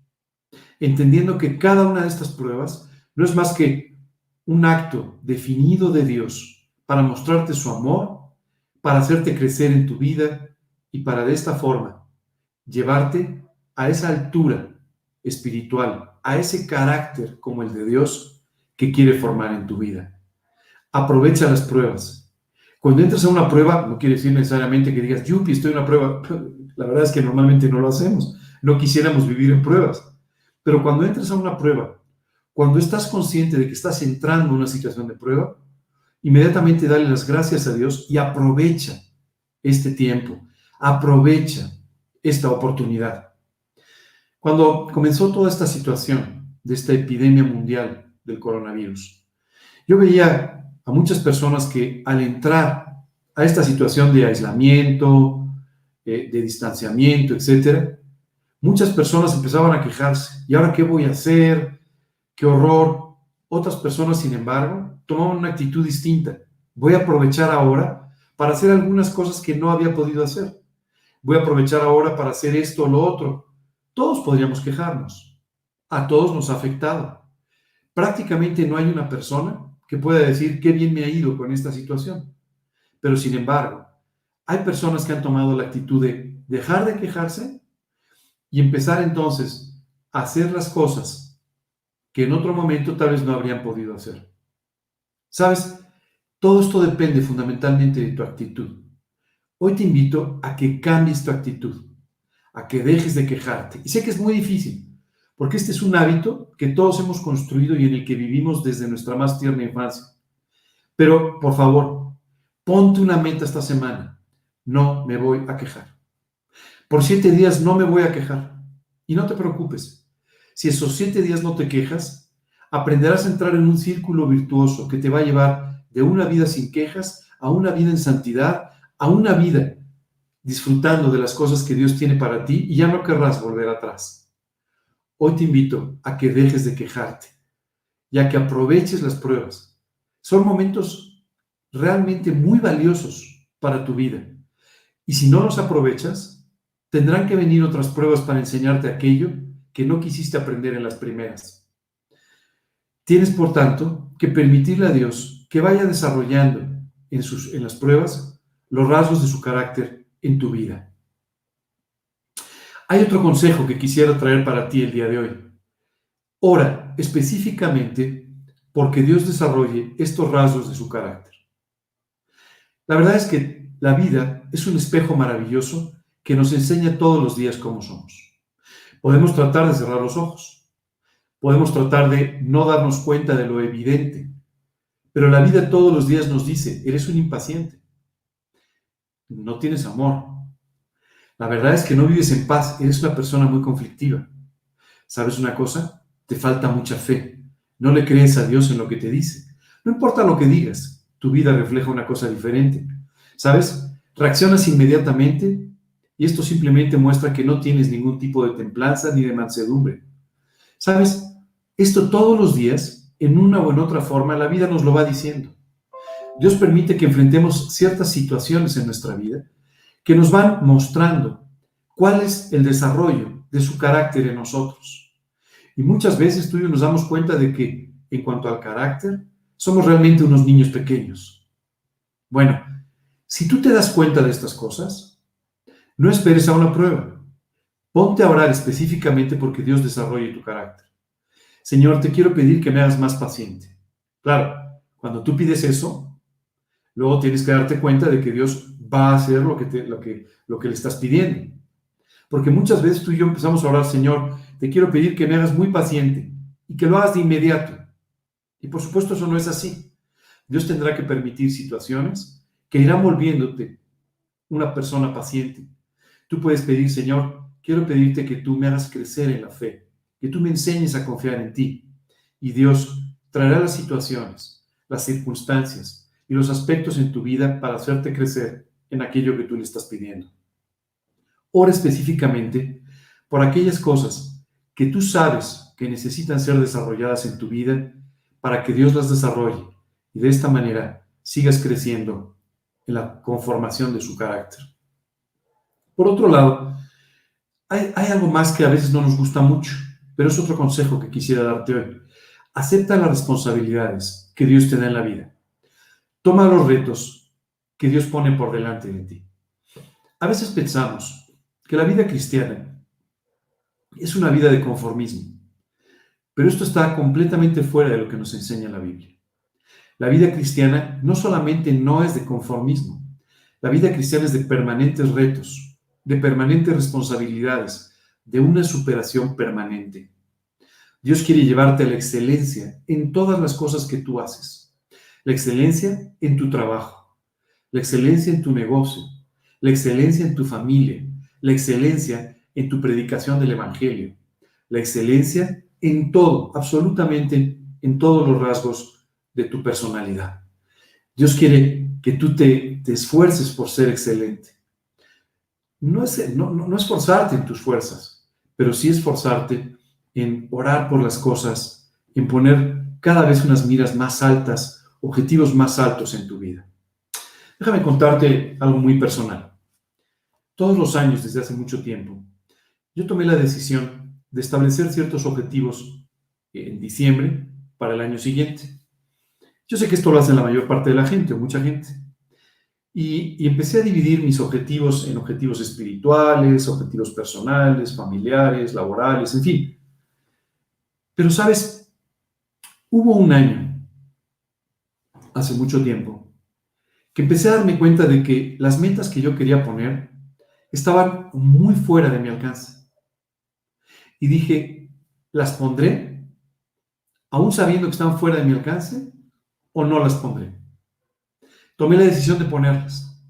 entendiendo que cada una de estas pruebas no es más que un acto definido de Dios para mostrarte su amor, para hacerte crecer en tu vida y para de esta forma llevarte a esa altura espiritual, a ese carácter como el de Dios que quiere formar en tu vida. Aprovecha las pruebas. Cuando entras a una prueba, no quiere decir necesariamente que digas, yupi, estoy en una prueba. [LAUGHS] La verdad es que normalmente no lo hacemos. No quisiéramos vivir en pruebas. Pero cuando entras a una prueba, cuando estás consciente de que estás entrando en una situación de prueba, inmediatamente dale las gracias a Dios y aprovecha este tiempo, aprovecha esta oportunidad. Cuando comenzó toda esta situación de esta epidemia mundial del coronavirus, yo veía a muchas personas que al entrar a esta situación de aislamiento, eh, de distanciamiento, etcétera, muchas personas empezaban a quejarse. ¿Y ahora qué voy a hacer? ¡Qué horror! Otras personas, sin embargo, tomaban una actitud distinta. Voy a aprovechar ahora para hacer algunas cosas que no había podido hacer. Voy a aprovechar ahora para hacer esto o lo otro. Todos podríamos quejarnos. A todos nos ha afectado. Prácticamente no hay una persona que pueda decir qué bien me ha ido con esta situación. Pero sin embargo, hay personas que han tomado la actitud de dejar de quejarse y empezar entonces a hacer las cosas que en otro momento tal vez no habrían podido hacer. ¿Sabes? Todo esto depende fundamentalmente de tu actitud. Hoy te invito a que cambies tu actitud, a que dejes de quejarte. Y sé que es muy difícil, porque este es un hábito que todos hemos construido y en el que vivimos desde nuestra más tierna infancia. Pero, por favor, ponte una meta esta semana. No me voy a quejar. Por siete días no me voy a quejar. Y no te preocupes. Si esos siete días no te quejas, aprenderás a entrar en un círculo virtuoso que te va a llevar de una vida sin quejas a una vida en santidad, a una vida disfrutando de las cosas que Dios tiene para ti y ya no querrás volver atrás. Hoy te invito a que dejes de quejarte y a que aproveches las pruebas. Son momentos realmente muy valiosos para tu vida. Y si no los aprovechas, tendrán que venir otras pruebas para enseñarte aquello que no quisiste aprender en las primeras. Tienes, por tanto, que permitirle a Dios que vaya desarrollando en, sus, en las pruebas los rasgos de su carácter en tu vida. Hay otro consejo que quisiera traer para ti el día de hoy. Ora específicamente porque Dios desarrolle estos rasgos de su carácter. La verdad es que la vida es un espejo maravilloso que nos enseña todos los días cómo somos. Podemos tratar de cerrar los ojos. Podemos tratar de no darnos cuenta de lo evidente pero la vida todos los días nos dice, eres un impaciente, no tienes amor. La verdad es que no vives en paz, eres una persona muy conflictiva. ¿Sabes una cosa? Te falta mucha fe. No le crees a Dios en lo que te dice. No importa lo que digas, tu vida refleja una cosa diferente. ¿Sabes? Reaccionas inmediatamente y esto simplemente muestra que no tienes ningún tipo de templanza ni de mansedumbre. ¿Sabes? Esto todos los días en una o en otra forma, la vida nos lo va diciendo. Dios permite que enfrentemos ciertas situaciones en nuestra vida que nos van mostrando cuál es el desarrollo de su carácter en nosotros. Y muchas veces tú y yo nos damos cuenta de que en cuanto al carácter, somos realmente unos niños pequeños. Bueno, si tú te das cuenta de estas cosas, no esperes a una prueba. Ponte a orar específicamente porque Dios desarrolle tu carácter. Señor, te quiero pedir que me hagas más paciente. Claro, cuando tú pides eso, luego tienes que darte cuenta de que Dios va a hacer lo que, te, lo que, lo que le estás pidiendo. Porque muchas veces tú y yo empezamos a orar, Señor, te quiero pedir que me hagas muy paciente y que lo hagas de inmediato. Y por supuesto eso no es así. Dios tendrá que permitir situaciones que irán volviéndote una persona paciente. Tú puedes pedir, Señor, quiero pedirte que tú me hagas crecer en la fe que tú me enseñes a confiar en ti. Y Dios traerá las situaciones, las circunstancias y los aspectos en tu vida para hacerte crecer en aquello que tú le estás pidiendo. Ora específicamente por aquellas cosas que tú sabes que necesitan ser desarrolladas en tu vida para que Dios las desarrolle y de esta manera sigas creciendo en la conformación de su carácter. Por otro lado, hay, algo más que a veces no nos gusta mucho pero es otro consejo que quisiera darte hoy. Acepta las responsabilidades que Dios te da en la vida. Toma los retos que Dios pone por delante de ti. A veces pensamos que la vida cristiana es una vida de conformismo, pero esto está completamente fuera de lo que nos enseña la Biblia. La vida cristiana no solamente no es de conformismo, la vida cristiana es de permanentes retos, de permanentes responsabilidades, de una superación permanente. Dios quiere llevarte a la excelencia en todas las cosas que tú haces. La excelencia en tu trabajo, la excelencia en tu negocio, la excelencia en tu familia, la excelencia en tu predicación del Evangelio, la excelencia en todo, absolutamente en todos los rasgos de tu personalidad. Dios quiere que tú te, esfuerces por ser excelente. No es, no, no esforzarte en tus fuerzas, pero sí esforzarte en orar por las cosas, en poner cada vez unas miras más altas, objetivos más altos en tu vida. Déjame contarte algo muy personal. Todos los años, desde hace mucho tiempo, yo tomé la decisión de establecer ciertos objetivos en diciembre para el año siguiente. Yo sé que esto lo hace la mayor parte de la gente o mucha gente. Y, empecé a dividir mis objetivos en objetivos espirituales, objetivos personales, familiares, laborales, en fin. Pero sabes, hubo un año, hace mucho tiempo, que empecé a darme cuenta de que las metas que yo quería poner estaban muy fuera de mi alcance y dije, ¿las pondré? Aún sabiendo que están fuera de mi alcance, o no las pondré. Tomé la decisión de ponerlas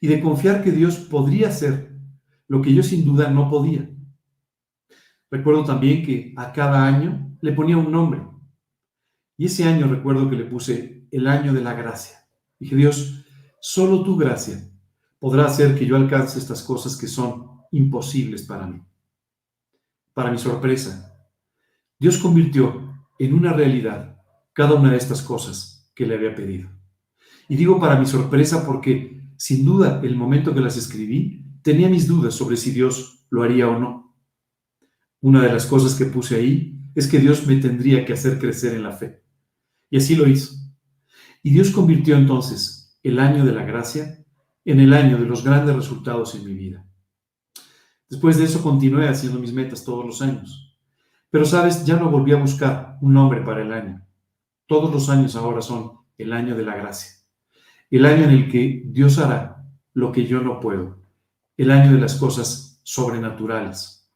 y de confiar que Dios podría hacer lo que yo sin duda no podía. Recuerdo también que a cada año le ponía un nombre. Y ese año recuerdo que le puse el año de la gracia. Dije, Dios, solo tu gracia podrá hacer que yo alcance estas cosas que son imposibles para mí para mi sorpresa, Dios convirtió en una realidad cada una de estas cosas que le había pedido. Y digo para mi sorpresa porque, sin duda, el momento que las escribí, tenía mis dudas sobre si Dios lo haría o no. Una de las cosas que puse ahí es que Dios me tendría que hacer crecer en la fe. Y así lo hizo. Y Dios convirtió entonces el año de la gracia en el año de los grandes resultados en mi vida. Después de eso continué haciendo mis metas todos los años. Pero sabes, ya no volví a buscar un nombre para el año. Todos los años ahora son el año de la gracia. El año en el que Dios hará lo que yo no puedo. El año de las cosas sobrenaturales.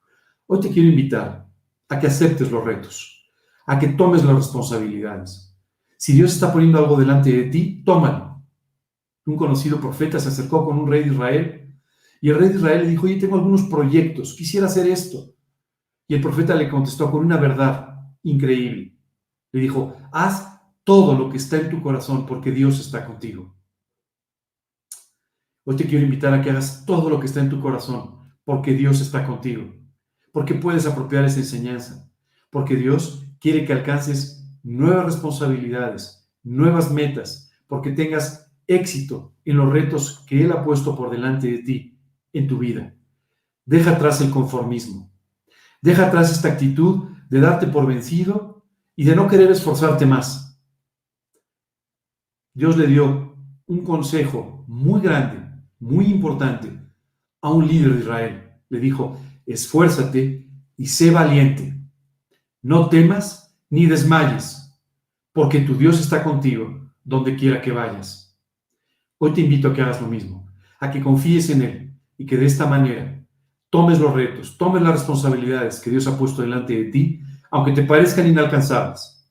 Hoy te quiero invitar a que aceptes los retos, a que tomes las responsabilidades. Si Dios está poniendo algo delante de ti, tómalo. Un conocido profeta se acercó con un rey de Israel y el rey de Israel le dijo, oye, tengo algunos proyectos, quisiera hacer esto. Y el profeta le contestó con una verdad increíble. Le dijo, haz todo lo que está en tu corazón porque Dios está contigo. Hoy te quiero invitar a que hagas todo lo que está en tu corazón porque Dios está contigo. Porque puedes apropiar esa enseñanza. Porque Dios quiere que alcances nuevas responsabilidades, nuevas metas, porque tengas éxito en los retos que Él ha puesto por delante de ti en tu vida. Deja atrás el conformismo. Deja atrás esta actitud de darte por vencido y de no querer esforzarte más. Dios le dio un consejo muy grande, muy importante a un líder de Israel. Le dijo, esfuérzate y sé valiente. No temas ni desmayes, porque tu Dios está contigo donde quiera que vayas. Hoy te invito a que hagas lo mismo, a que confíes en Él, y que de esta manera tomes los retos, tomes las responsabilidades que Dios ha puesto delante de ti, aunque te parezcan inalcanzables,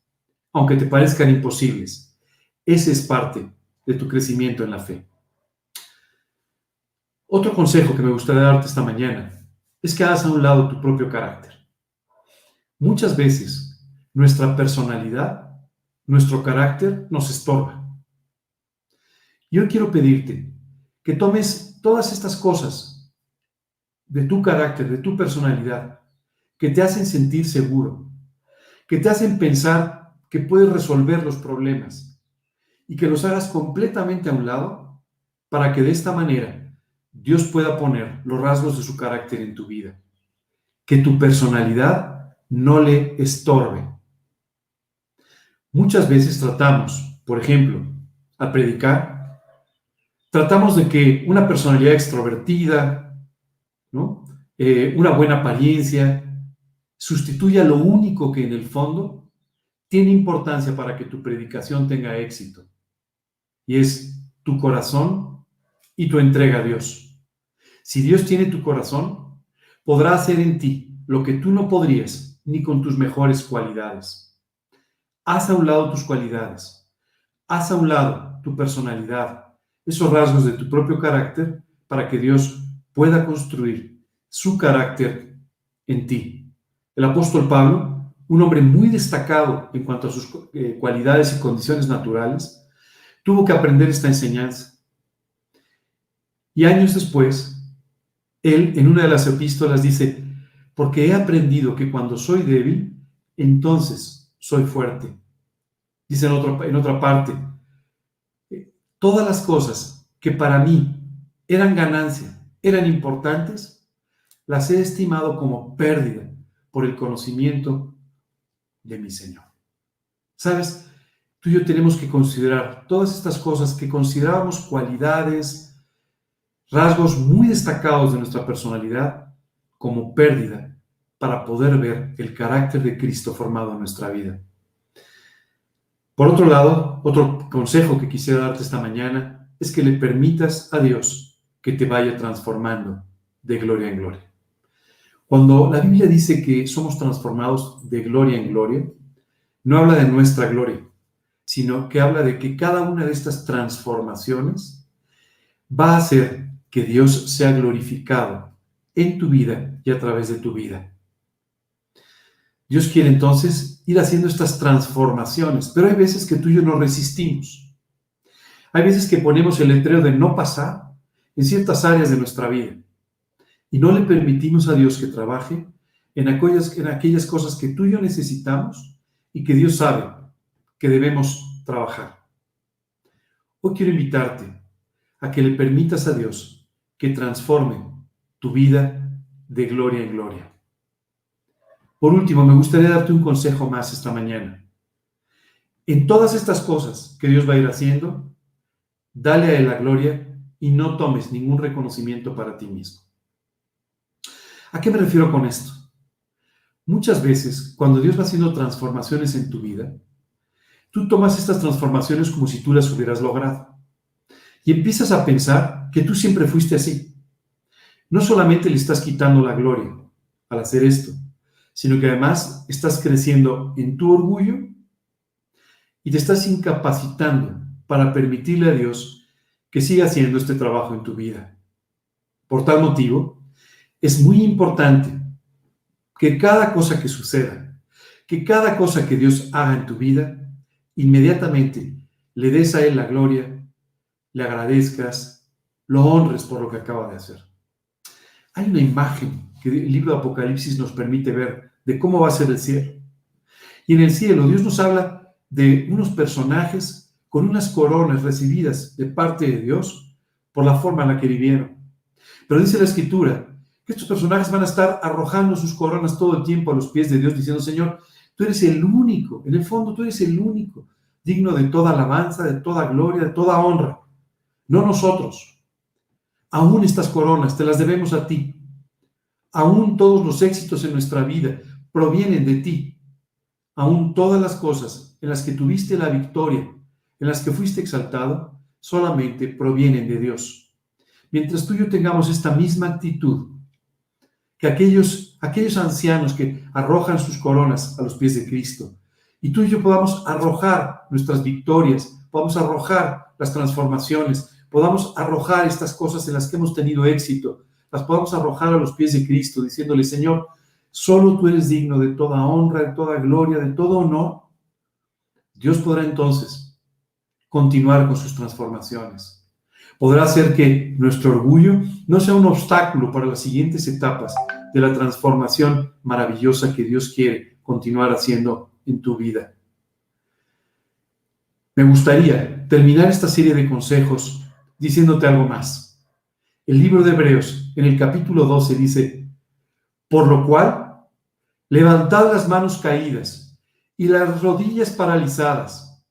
aunque te parezcan imposibles. Ese es parte de tu crecimiento en la fe. Otro consejo que me gustaría darte esta mañana es que hagas a un lado tu propio carácter. Muchas veces nuestra personalidad, nuestro carácter nos estorba. Yo quiero pedirte que tomes todas estas cosas de tu carácter, de tu personalidad, que te hacen sentir seguro, que te hacen pensar que puedes resolver los problemas y que los hagas completamente a un lado para que de esta manera Dios pueda poner los rasgos de su carácter en tu vida. Que tu personalidad no le estorbe. Muchas veces tratamos, por ejemplo, al predicar, tratamos de que una personalidad extrovertida, ¿no? eh, una buena apariencia, sustituya lo único que en el fondo tiene importancia para que tu predicación tenga éxito. Y es tu corazón y tu entrega a Dios. Si Dios tiene tu corazón, podrá hacer en ti lo que tú no podrías ni con tus mejores cualidades. Haz a un lado tus cualidades. Haz a un lado tu personalidad, esos rasgos de tu propio carácter para que Dios pueda construir su carácter en ti. El apóstol Pablo, un hombre muy destacado en cuanto a sus eh, cualidades y condiciones naturales, tuvo que aprender esta enseñanza. Y años después, él en una de las epístolas dice, porque he aprendido que cuando soy débil, entonces soy fuerte. Dice en, otro, en otra parte, todas las cosas que para mí eran ganancia, eran importantes, las he estimado como pérdida por el conocimiento de mi Señor. ¿Sabes? Tú y yo tenemos que considerar todas estas cosas que considerábamos cualidades, rasgos muy destacados de nuestra personalidad como pérdida para poder ver el carácter de Cristo formado en nuestra vida. Por otro lado, otro consejo que quisiera darte esta mañana es que le permitas a Dios que te vaya transformando de gloria en gloria. Cuando la Biblia dice que somos transformados de gloria en gloria, no habla de nuestra gloria, sino que habla de que cada una de estas transformaciones va a hacer que Dios sea glorificado en tu vida y a través de tu vida. Dios quiere entonces ir haciendo estas transformaciones, pero hay veces que tú y yo no resistimos. Hay veces que ponemos el letrero de no pasar en ciertas áreas de nuestra vida y no le permitimos a Dios que trabaje en aquellas, en aquellas cosas que tú y yo necesitamos y que Dios sabe que debemos trabajar. Hoy quiero invitarte a que le permitas a Dios que transforme tu vida de gloria en gloria. Por último, me gustaría darte un consejo más esta mañana. En todas estas cosas que Dios va a ir haciendo, dale a Él la gloria y no tomes ningún reconocimiento para ti mismo. ¿A qué me refiero con esto? Muchas veces, cuando Dios va haciendo transformaciones en tu vida, tú tomas estas transformaciones como si tú las hubieras logrado. Y empiezas a pensar que tú siempre fuiste así. No solamente le estás quitando la gloria al hacer esto, sino que además estás creciendo en tu orgullo y te estás incapacitando para permitirle a Dios que siga haciendo este trabajo en tu vida. Por tal motivo, es muy importante que cada cosa que suceda, que cada cosa que Dios haga en tu vida, inmediatamente le des a Él la gloria, le agradezcas, lo honres por lo que acaba de hacer. Hay una imagen que el libro de Apocalipsis nos permite ver de cómo va a ser el cielo. Y en el cielo Dios nos habla de unos personajes con unas coronas recibidas de parte de Dios por la forma en la que vivieron. Pero dice la escritura que estos personajes van a estar arrojando sus coronas todo el tiempo a los pies de Dios diciendo, Señor, tú eres el único, en el fondo tú eres el único, digno de toda alabanza, de toda gloria, de toda honra, no nosotros. Aún estas coronas te las debemos a ti. Aún todos los éxitos en nuestra vida, provienen de ti. Aún todas las cosas en las que tuviste la victoria, en las que fuiste exaltado, solamente provienen de Dios. Mientras tú y yo tengamos esta misma actitud, que aquellos, aquellos ancianos que arrojan sus coronas a los pies de Cristo, y tú y yo podamos arrojar nuestras victorias, podamos arrojar las transformaciones, podamos arrojar estas cosas en las que hemos tenido éxito, las podamos arrojar a los pies de Cristo, diciéndole, Señor, Solo tú eres digno de toda honra, de toda gloria, de todo honor. Dios podrá entonces continuar con sus transformaciones. Podrá hacer que nuestro orgullo no sea un obstáculo para las siguientes etapas de la transformación maravillosa que Dios quiere continuar haciendo en tu vida. Me gustaría terminar esta serie de consejos diciéndote algo más. El libro de Hebreos, en el capítulo 12, dice, por lo cual, levantad las manos caídas y las rodillas paralizadas.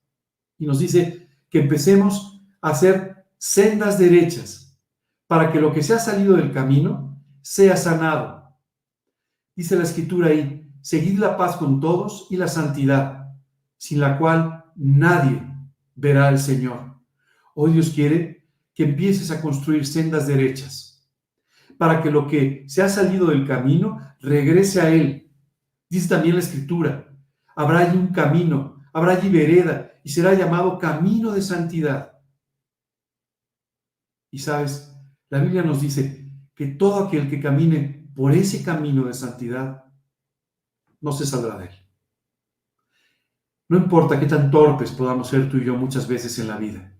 Y nos dice que empecemos a hacer sendas derechas para que lo que se ha salido del camino sea sanado Dice la escritura ahí, seguid la paz con todos y la santidad, sin la cual nadie verá al Señor. Hoy Dios quiere que empieces a construir sendas derechas, para que lo que se ha salido del camino regrese a Él. Dice también la escritura, habrá allí un camino, habrá allí vereda, y será llamado camino de santidad. Y sabes, la Biblia nos dice que todo aquel que camine por ese camino de santidad no se saldrá de él. No importa qué tan torpes podamos ser tú y yo muchas veces en la vida.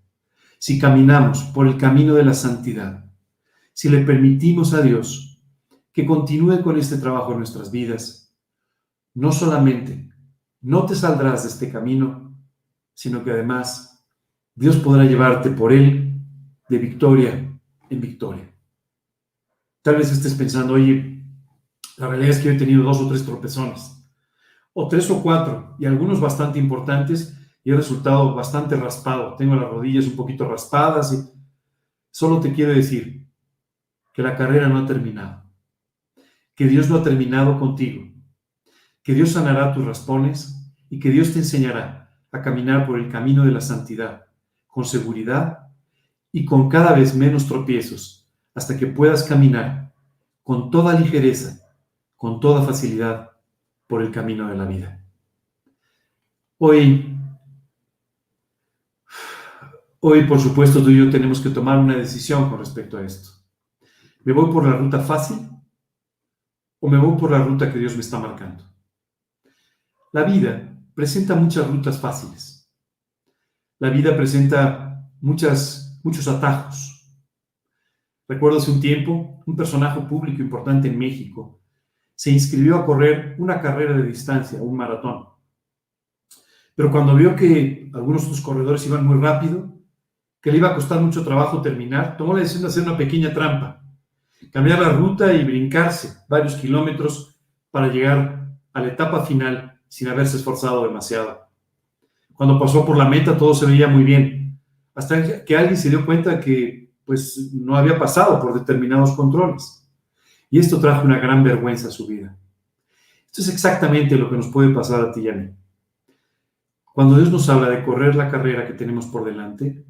Si caminamos por el camino de la santidad, si le permitimos a Dios que continúe con este trabajo en nuestras vidas, no solamente no te saldrás de este camino, sino que además Dios podrá llevarte por él de victoria en victoria. Tal vez estés pensando, oye, la realidad es que he tenido dos o tres tropezones, o tres o cuatro, y algunos bastante importantes, y he resultado bastante raspado. Tengo las rodillas un poquito raspadas y solo te quiero decir que la carrera no ha terminado, que Dios no ha terminado contigo, que Dios sanará tus raspones y que Dios te enseñará a caminar por el camino de la santidad con seguridad y con cada vez menos tropiezos hasta que puedas caminar con toda ligereza, con toda facilidad por el camino de la vida. Hoy, hoy por supuesto tú y yo tenemos que tomar una decisión con respecto a esto. ¿Me voy por la ruta fácil o me voy por la ruta que Dios me está marcando? La vida presenta muchas rutas fáciles. La vida presenta muchas, muchos atajos. Recuerdo hace un tiempo, un personaje público importante en México se inscribió a correr una carrera de distancia, un maratón. Pero cuando vio que algunos de sus corredores iban muy rápido, que le iba a costar mucho trabajo terminar, tomó la decisión de hacer una pequeña trampa, cambiar la ruta y brincarse varios kilómetros para llegar a la etapa final sin haberse esforzado demasiado. Cuando pasó por la meta todo se veía muy bien, hasta que alguien se dio cuenta que pues no había pasado por determinados controles. Y esto trajo una gran vergüenza a su vida. Esto es exactamente lo que nos puede pasar a ti y a mí. Cuando Dios nos habla de correr la carrera que tenemos por delante,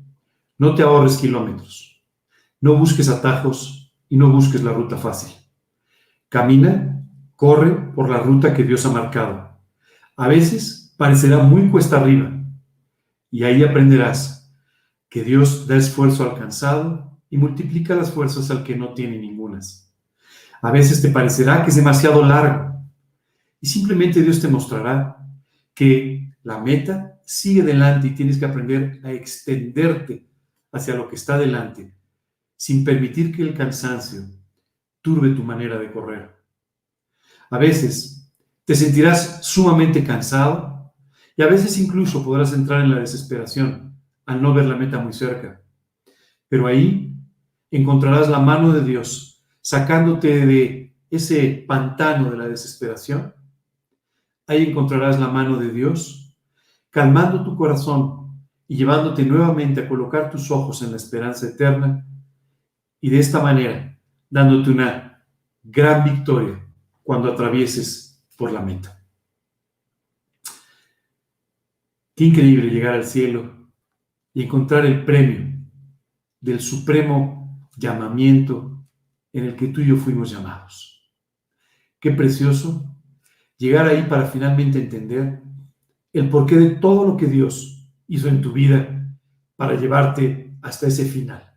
no te ahorres kilómetros, no busques atajos y no busques la ruta fácil. Camina, corre por la ruta que Dios ha marcado a veces parecerá muy cuesta arriba y ahí aprenderás que Dios da esfuerzo al cansado y multiplica las fuerzas al que no tiene ningunas. A veces te parecerá que es demasiado largo y simplemente Dios te mostrará que la meta sigue delante y tienes que aprender a extenderte hacia lo que está delante sin permitir que el cansancio turbe tu manera de correr. A veces te sentirás sumamente cansado y a veces incluso podrás entrar en la desesperación al no ver la meta muy cerca. Pero ahí encontrarás la mano de Dios sacándote de ese pantano de la desesperación. Ahí encontrarás la mano de Dios calmando tu corazón y llevándote nuevamente a colocar tus ojos en la esperanza eterna y de esta manera dándote una gran victoria cuando atravieses por la meta. Qué increíble llegar al cielo y encontrar el premio del supremo llamamiento en el que tú y yo fuimos llamados. Qué precioso llegar ahí para finalmente entender el porqué de todo lo que Dios hizo en tu vida para llevarte hasta ese final.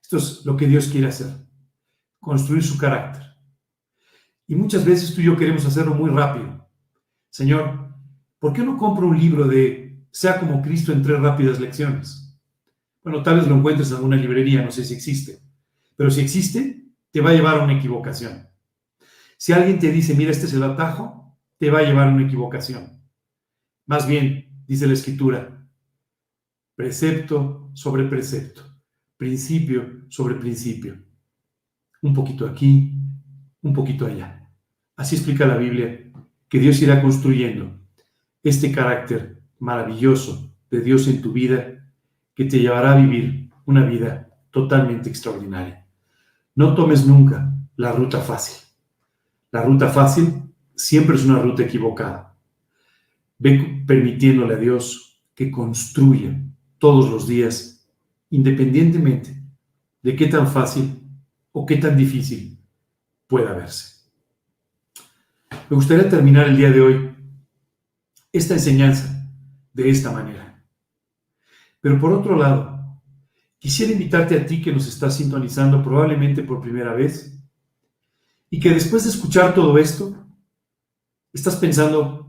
Esto es lo que Dios quiere hacer, construir su carácter y muchas veces tú y yo queremos hacerlo muy rápido. Señor, ¿por qué no compro un libro de Sea como Cristo en tres rápidas lecciones? Bueno, tal vez lo encuentres en alguna librería, no sé si existe. Pero si existe, te va a llevar a una equivocación. Si alguien te dice, mira, este es el atajo, te va a llevar a una equivocación. Más bien, dice la escritura, precepto sobre precepto, principio sobre principio. Un poquito aquí, un poquito allá. Así explica la Biblia que Dios irá construyendo este carácter maravilloso de Dios en tu vida que te llevará a vivir una vida totalmente extraordinaria. No tomes nunca la ruta fácil. La ruta fácil siempre es una ruta equivocada. Ve permitiéndole a Dios que construya todos los días, independientemente de qué tan fácil o qué tan difícil pueda verse. Me gustaría terminar el día de hoy esta enseñanza de esta manera. Pero por otro lado, quisiera invitarte a ti que nos estás sintonizando probablemente por primera vez y que después de escuchar todo esto, estás pensando,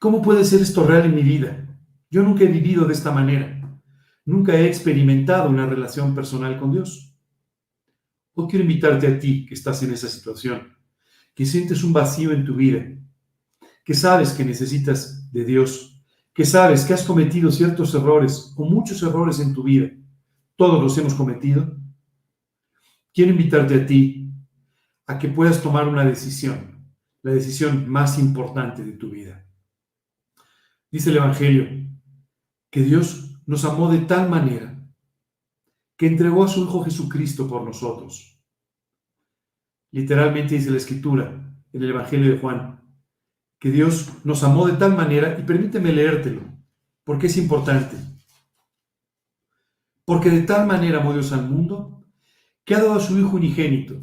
¿cómo puede ser esto real en mi vida? Yo nunca he vivido de esta manera. Nunca he experimentado una relación personal con Dios. Hoy quiero invitarte a ti que estás en esa situación, que sientes un vacío en tu vida, que sabes que necesitas de Dios, que sabes que has cometido ciertos errores o muchos errores en tu vida. Todos los hemos cometido. Quiero invitarte a ti a que puedas tomar una decisión, la decisión más importante de tu vida. Dice el Evangelio que Dios nos amó de tal manera que entregó a su Hijo Jesucristo por nosotros. Literalmente dice la Escritura en el Evangelio de Juan, que Dios nos amó de tal manera, y permíteme leértelo, porque es importante. Porque de tal manera amó Dios al mundo, que ha dado a su Hijo unigénito,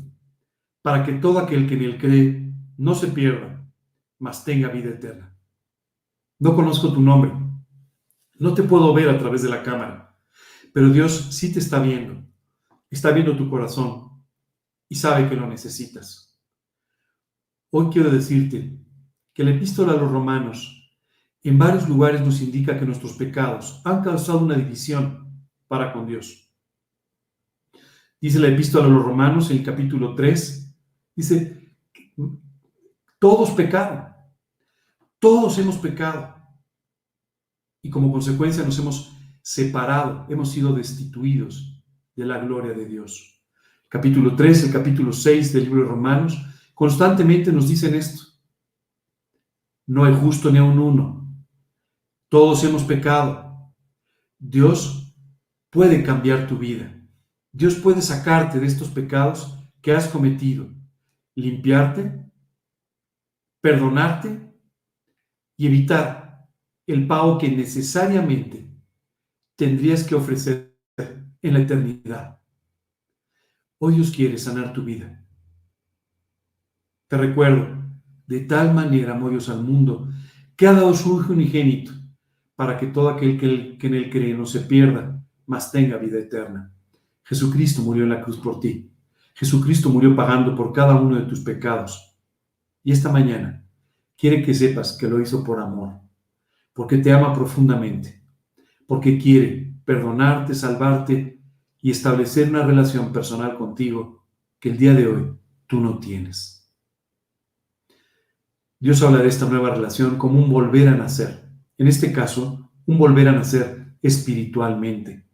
para que todo aquel que en él cree no se pierda, mas tenga vida eterna. No conozco tu nombre, no te puedo ver a través de la cámara, pero Dios sí te está viendo, está viendo tu corazón y sabe que lo necesitas. Hoy quiero decirte que la epístola a los romanos en varios lugares nos indica que nuestros pecados han causado una división para con Dios. Dice la epístola a los romanos en el capítulo 3, dice, todos pecaron, todos hemos pecado y como consecuencia nos hemos separado, hemos sido destituidos de la gloria de Dios. Capítulo 3, el capítulo 6 del libro de Romanos constantemente nos dicen esto. No hay justo ni a un uno. Todos hemos pecado. Dios puede cambiar tu vida. Dios puede sacarte de estos pecados que has cometido, limpiarte, perdonarte y evitar el pago que necesariamente tendrías que ofrecer en la eternidad. Hoy Dios quiere sanar tu vida. Te recuerdo, de tal manera amó Dios al mundo que ha dado su Hijo unigénito para que todo aquel que, en él cree no se pierda, mas tenga vida eterna. Jesucristo murió en la cruz por ti. Jesucristo murió pagando por cada uno de tus pecados. Y esta mañana quiere que sepas que lo hizo por amor porque te ama profundamente, porque quiere perdonarte, salvarte y establecer una relación personal contigo que el día de hoy tú no tienes. Dios habla de esta nueva relación como un volver a nacer. En este caso, un volver a nacer espiritualmente.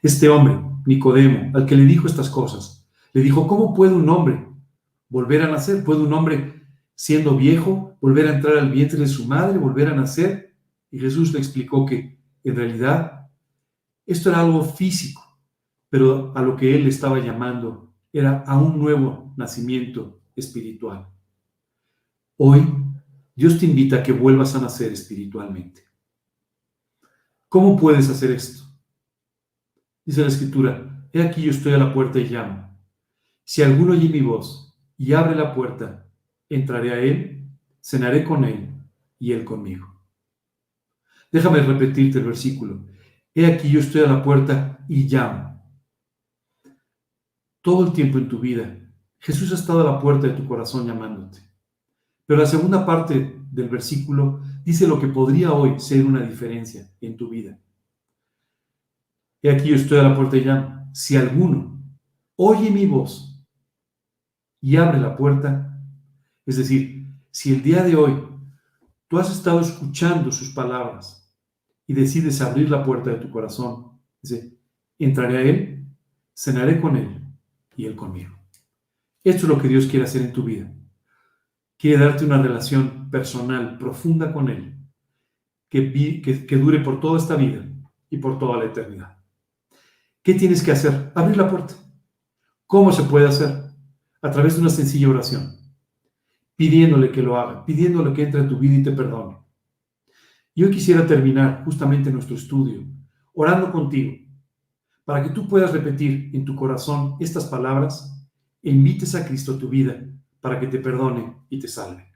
Este hombre, Nicodemo, al que le dijo estas cosas, le dijo, ¿cómo puede un hombre volver a nacer? ¿Puede un hombre, siendo viejo, volver a entrar al vientre de su madre, volver a nacer? Y Jesús le explicó que en realidad esto era algo físico, pero a lo que él estaba llamando era a un nuevo nacimiento espiritual. Hoy Dios te invita a que vuelvas a nacer espiritualmente. ¿Cómo puedes hacer esto? Dice la escritura, he aquí yo estoy a la puerta y llamo. Si alguno oye mi voz y abre la puerta, entraré a él, cenaré con él y él conmigo. Déjame repetirte el versículo. He aquí yo estoy a la puerta y llamo. Todo el tiempo en tu vida, Jesús ha estado a la puerta de tu corazón llamándote. Pero la segunda parte del versículo dice lo que podría hoy ser una diferencia en tu vida. He aquí yo estoy a la puerta y llamo. Si alguno oye mi voz y abre la puerta, es decir, si el día de hoy tú has estado escuchando sus palabras, y decides abrir la puerta de tu corazón, dice, entraré a Él, cenaré con Él y Él conmigo. Esto es lo que Dios quiere hacer en tu vida. Quiere darte una relación personal, profunda con Él, que, que, dure por toda esta vida y por toda la eternidad. ¿Qué tienes que hacer? Abrir la puerta. ¿Cómo se puede hacer? A través de una sencilla oración. Pidiéndole que lo haga, pidiéndole que entre a tu vida y te perdone. Yo quisiera terminar justamente nuestro estudio orando contigo para que tú puedas repetir en tu corazón estas palabras e invites a Cristo a tu vida para que te perdone y te salve.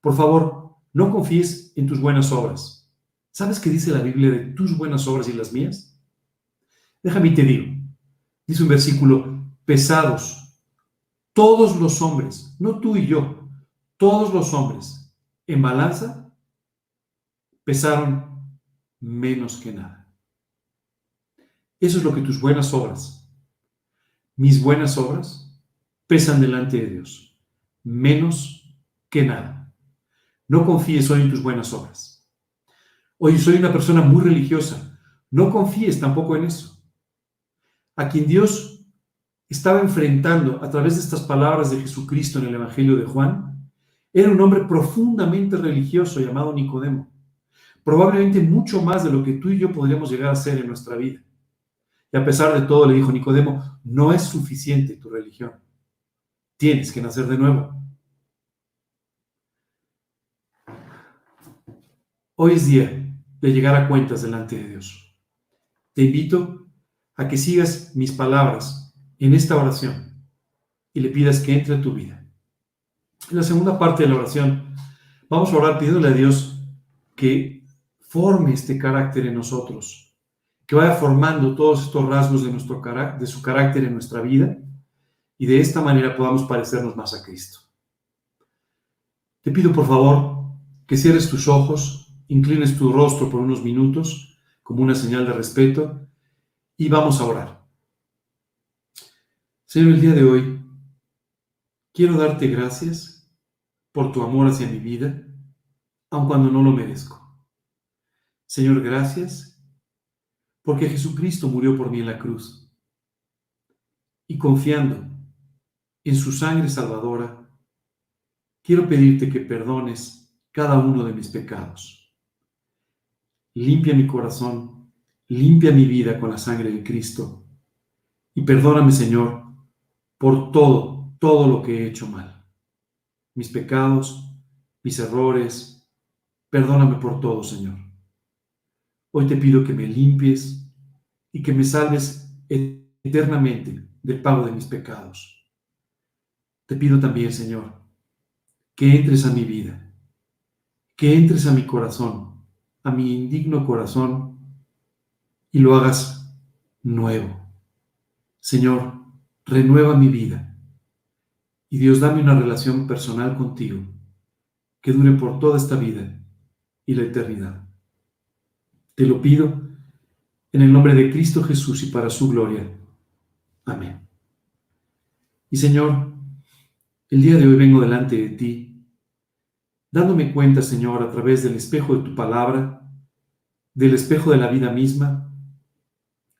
Por favor, no confíes en tus buenas obras. ¿Sabes qué dice la Biblia de tus buenas obras y las mías? Déjame y te digo. Dice un versículo, pesados, todos los hombres, no tú y yo, todos los hombres, en balanza, pesaron menos que nada. Eso es lo que tus buenas obras, mis buenas obras, pesan delante de Dios, menos que nada. No confíes hoy en tus buenas obras. Hoy soy una persona muy religiosa. No confíes tampoco en eso. A quien Dios estaba enfrentando a través de estas palabras de Jesucristo en el Evangelio de Juan, era un hombre profundamente religioso llamado Nicodemo probablemente mucho más de lo que tú y yo podríamos llegar a ser en nuestra vida. Y a pesar de todo, le dijo Nicodemo, no es suficiente tu religión. Tienes que nacer de nuevo. Hoy es día de llegar a cuentas delante de Dios. Te invito a que sigas mis palabras en esta oración y le pidas que entre a tu vida. En la segunda parte de la oración, vamos a orar pidiéndole a Dios que forme este carácter en nosotros, que vaya formando todos estos rasgos de, nuestro de su carácter en nuestra vida y de esta manera podamos parecernos más a Cristo. Te pido por favor que cierres tus ojos, inclines tu rostro por unos minutos como una señal de respeto y vamos a orar. Señor, el día de hoy quiero darte gracias por tu amor hacia mi vida, aun cuando no lo merezco. Señor, gracias porque Jesucristo murió por mí en la cruz. Y confiando en su sangre salvadora, quiero pedirte que perdones cada uno de mis pecados. Limpia mi corazón, limpia mi vida con la sangre de Cristo y perdóname, Señor, por todo, todo lo que he hecho mal. Mis pecados, mis errores, perdóname por todo, Señor. Hoy te pido que me limpies y que me salves eternamente del pago de mis pecados. Te pido también, Señor, que entres a mi vida, que entres a mi corazón, a mi indigno corazón, y lo hagas nuevo. Señor, renueva mi vida. Y Dios, dame una relación personal contigo que dure por toda esta vida y la eternidad. Te lo pido en el nombre de Cristo Jesús y para su gloria. Amén. Y Señor, el día de hoy vengo delante de ti, dándome cuenta, Señor, a través del espejo de tu palabra, del espejo de la vida misma,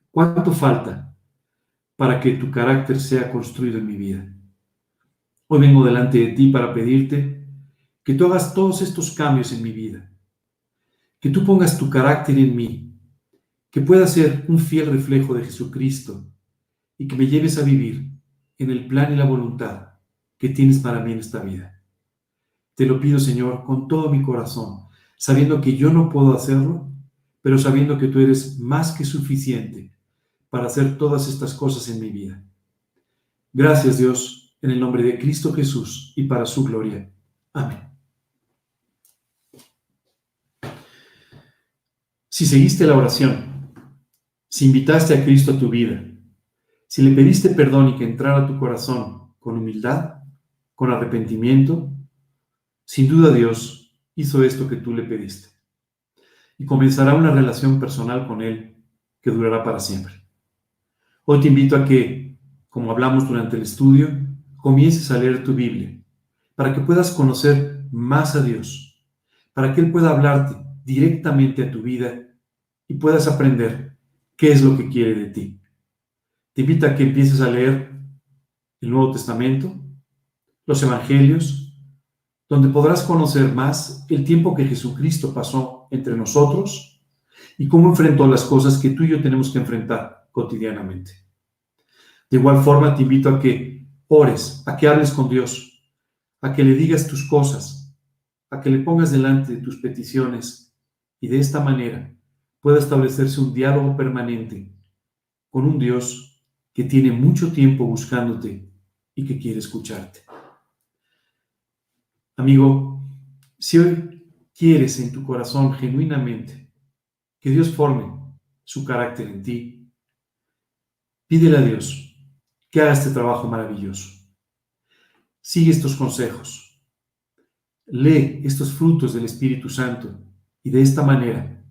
cuánto falta para que tu carácter sea construido en mi vida. Hoy vengo delante de ti para pedirte que tú hagas todos estos cambios en mi vida que tú pongas tu carácter en mí, que pueda ser un fiel reflejo de Jesucristo y que me lleves a vivir en el plan y la voluntad que tienes para mí en esta vida. Te lo pido, Señor, con todo mi corazón, sabiendo que yo no puedo hacerlo, pero sabiendo que tú eres más que suficiente para hacer todas estas cosas en mi vida. Gracias, Dios, en el nombre de Cristo Jesús y para su gloria. Amén. Si seguiste la oración, si invitaste a Cristo a tu vida, si le pediste perdón y que entrara a tu corazón con humildad, con arrepentimiento, sin duda Dios hizo esto que tú le pediste. Y comenzará una relación personal con Él que durará para siempre. Hoy te invito a que, como hablamos durante el estudio, comiences a leer tu Biblia, para que puedas conocer más a Dios, para que Él pueda hablarte directamente a tu vida y puedas aprender qué es lo que quiere de ti. Te invito a que empieces a leer el Nuevo Testamento, los Evangelios, donde podrás conocer más el tiempo que Jesucristo pasó entre nosotros y cómo enfrentó las cosas que tú y yo tenemos que enfrentar cotidianamente. De igual forma, te invito a que ores, a que hables con Dios, a que le digas tus cosas, a que le pongas delante de tus peticiones y de esta manera pueda establecerse un diálogo permanente con un Dios que tiene mucho tiempo buscándote y que quiere escucharte. Amigo, si hoy quieres en tu corazón genuinamente que Dios forme su carácter en ti, pídele a Dios que haga este trabajo maravilloso. Sigue estos consejos. Lee estos frutos del Espíritu Santo y de esta manera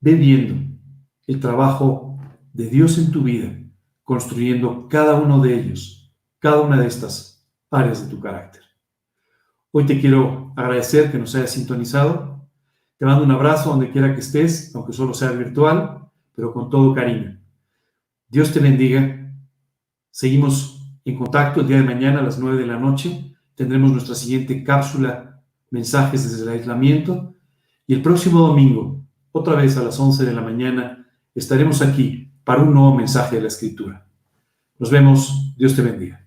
ve viendo el trabajo de Dios en tu vida, construyendo cada uno de ellos, cada una de estas áreas de tu carácter. Hoy te quiero agradecer que nos hayas sintonizado. Te mando un abrazo donde quiera que estés, aunque solo sea virtual, pero con todo cariño. Dios te bendiga. Seguimos en contacto el día de mañana a las 9 de la noche. Tendremos nuestra siguiente cápsula, mensajes desde el aislamiento. Y el próximo domingo, otra vez a las 11 de la mañana, estaremos aquí para un nuevo mensaje de la Escritura. Nos vemos. Dios te bendiga.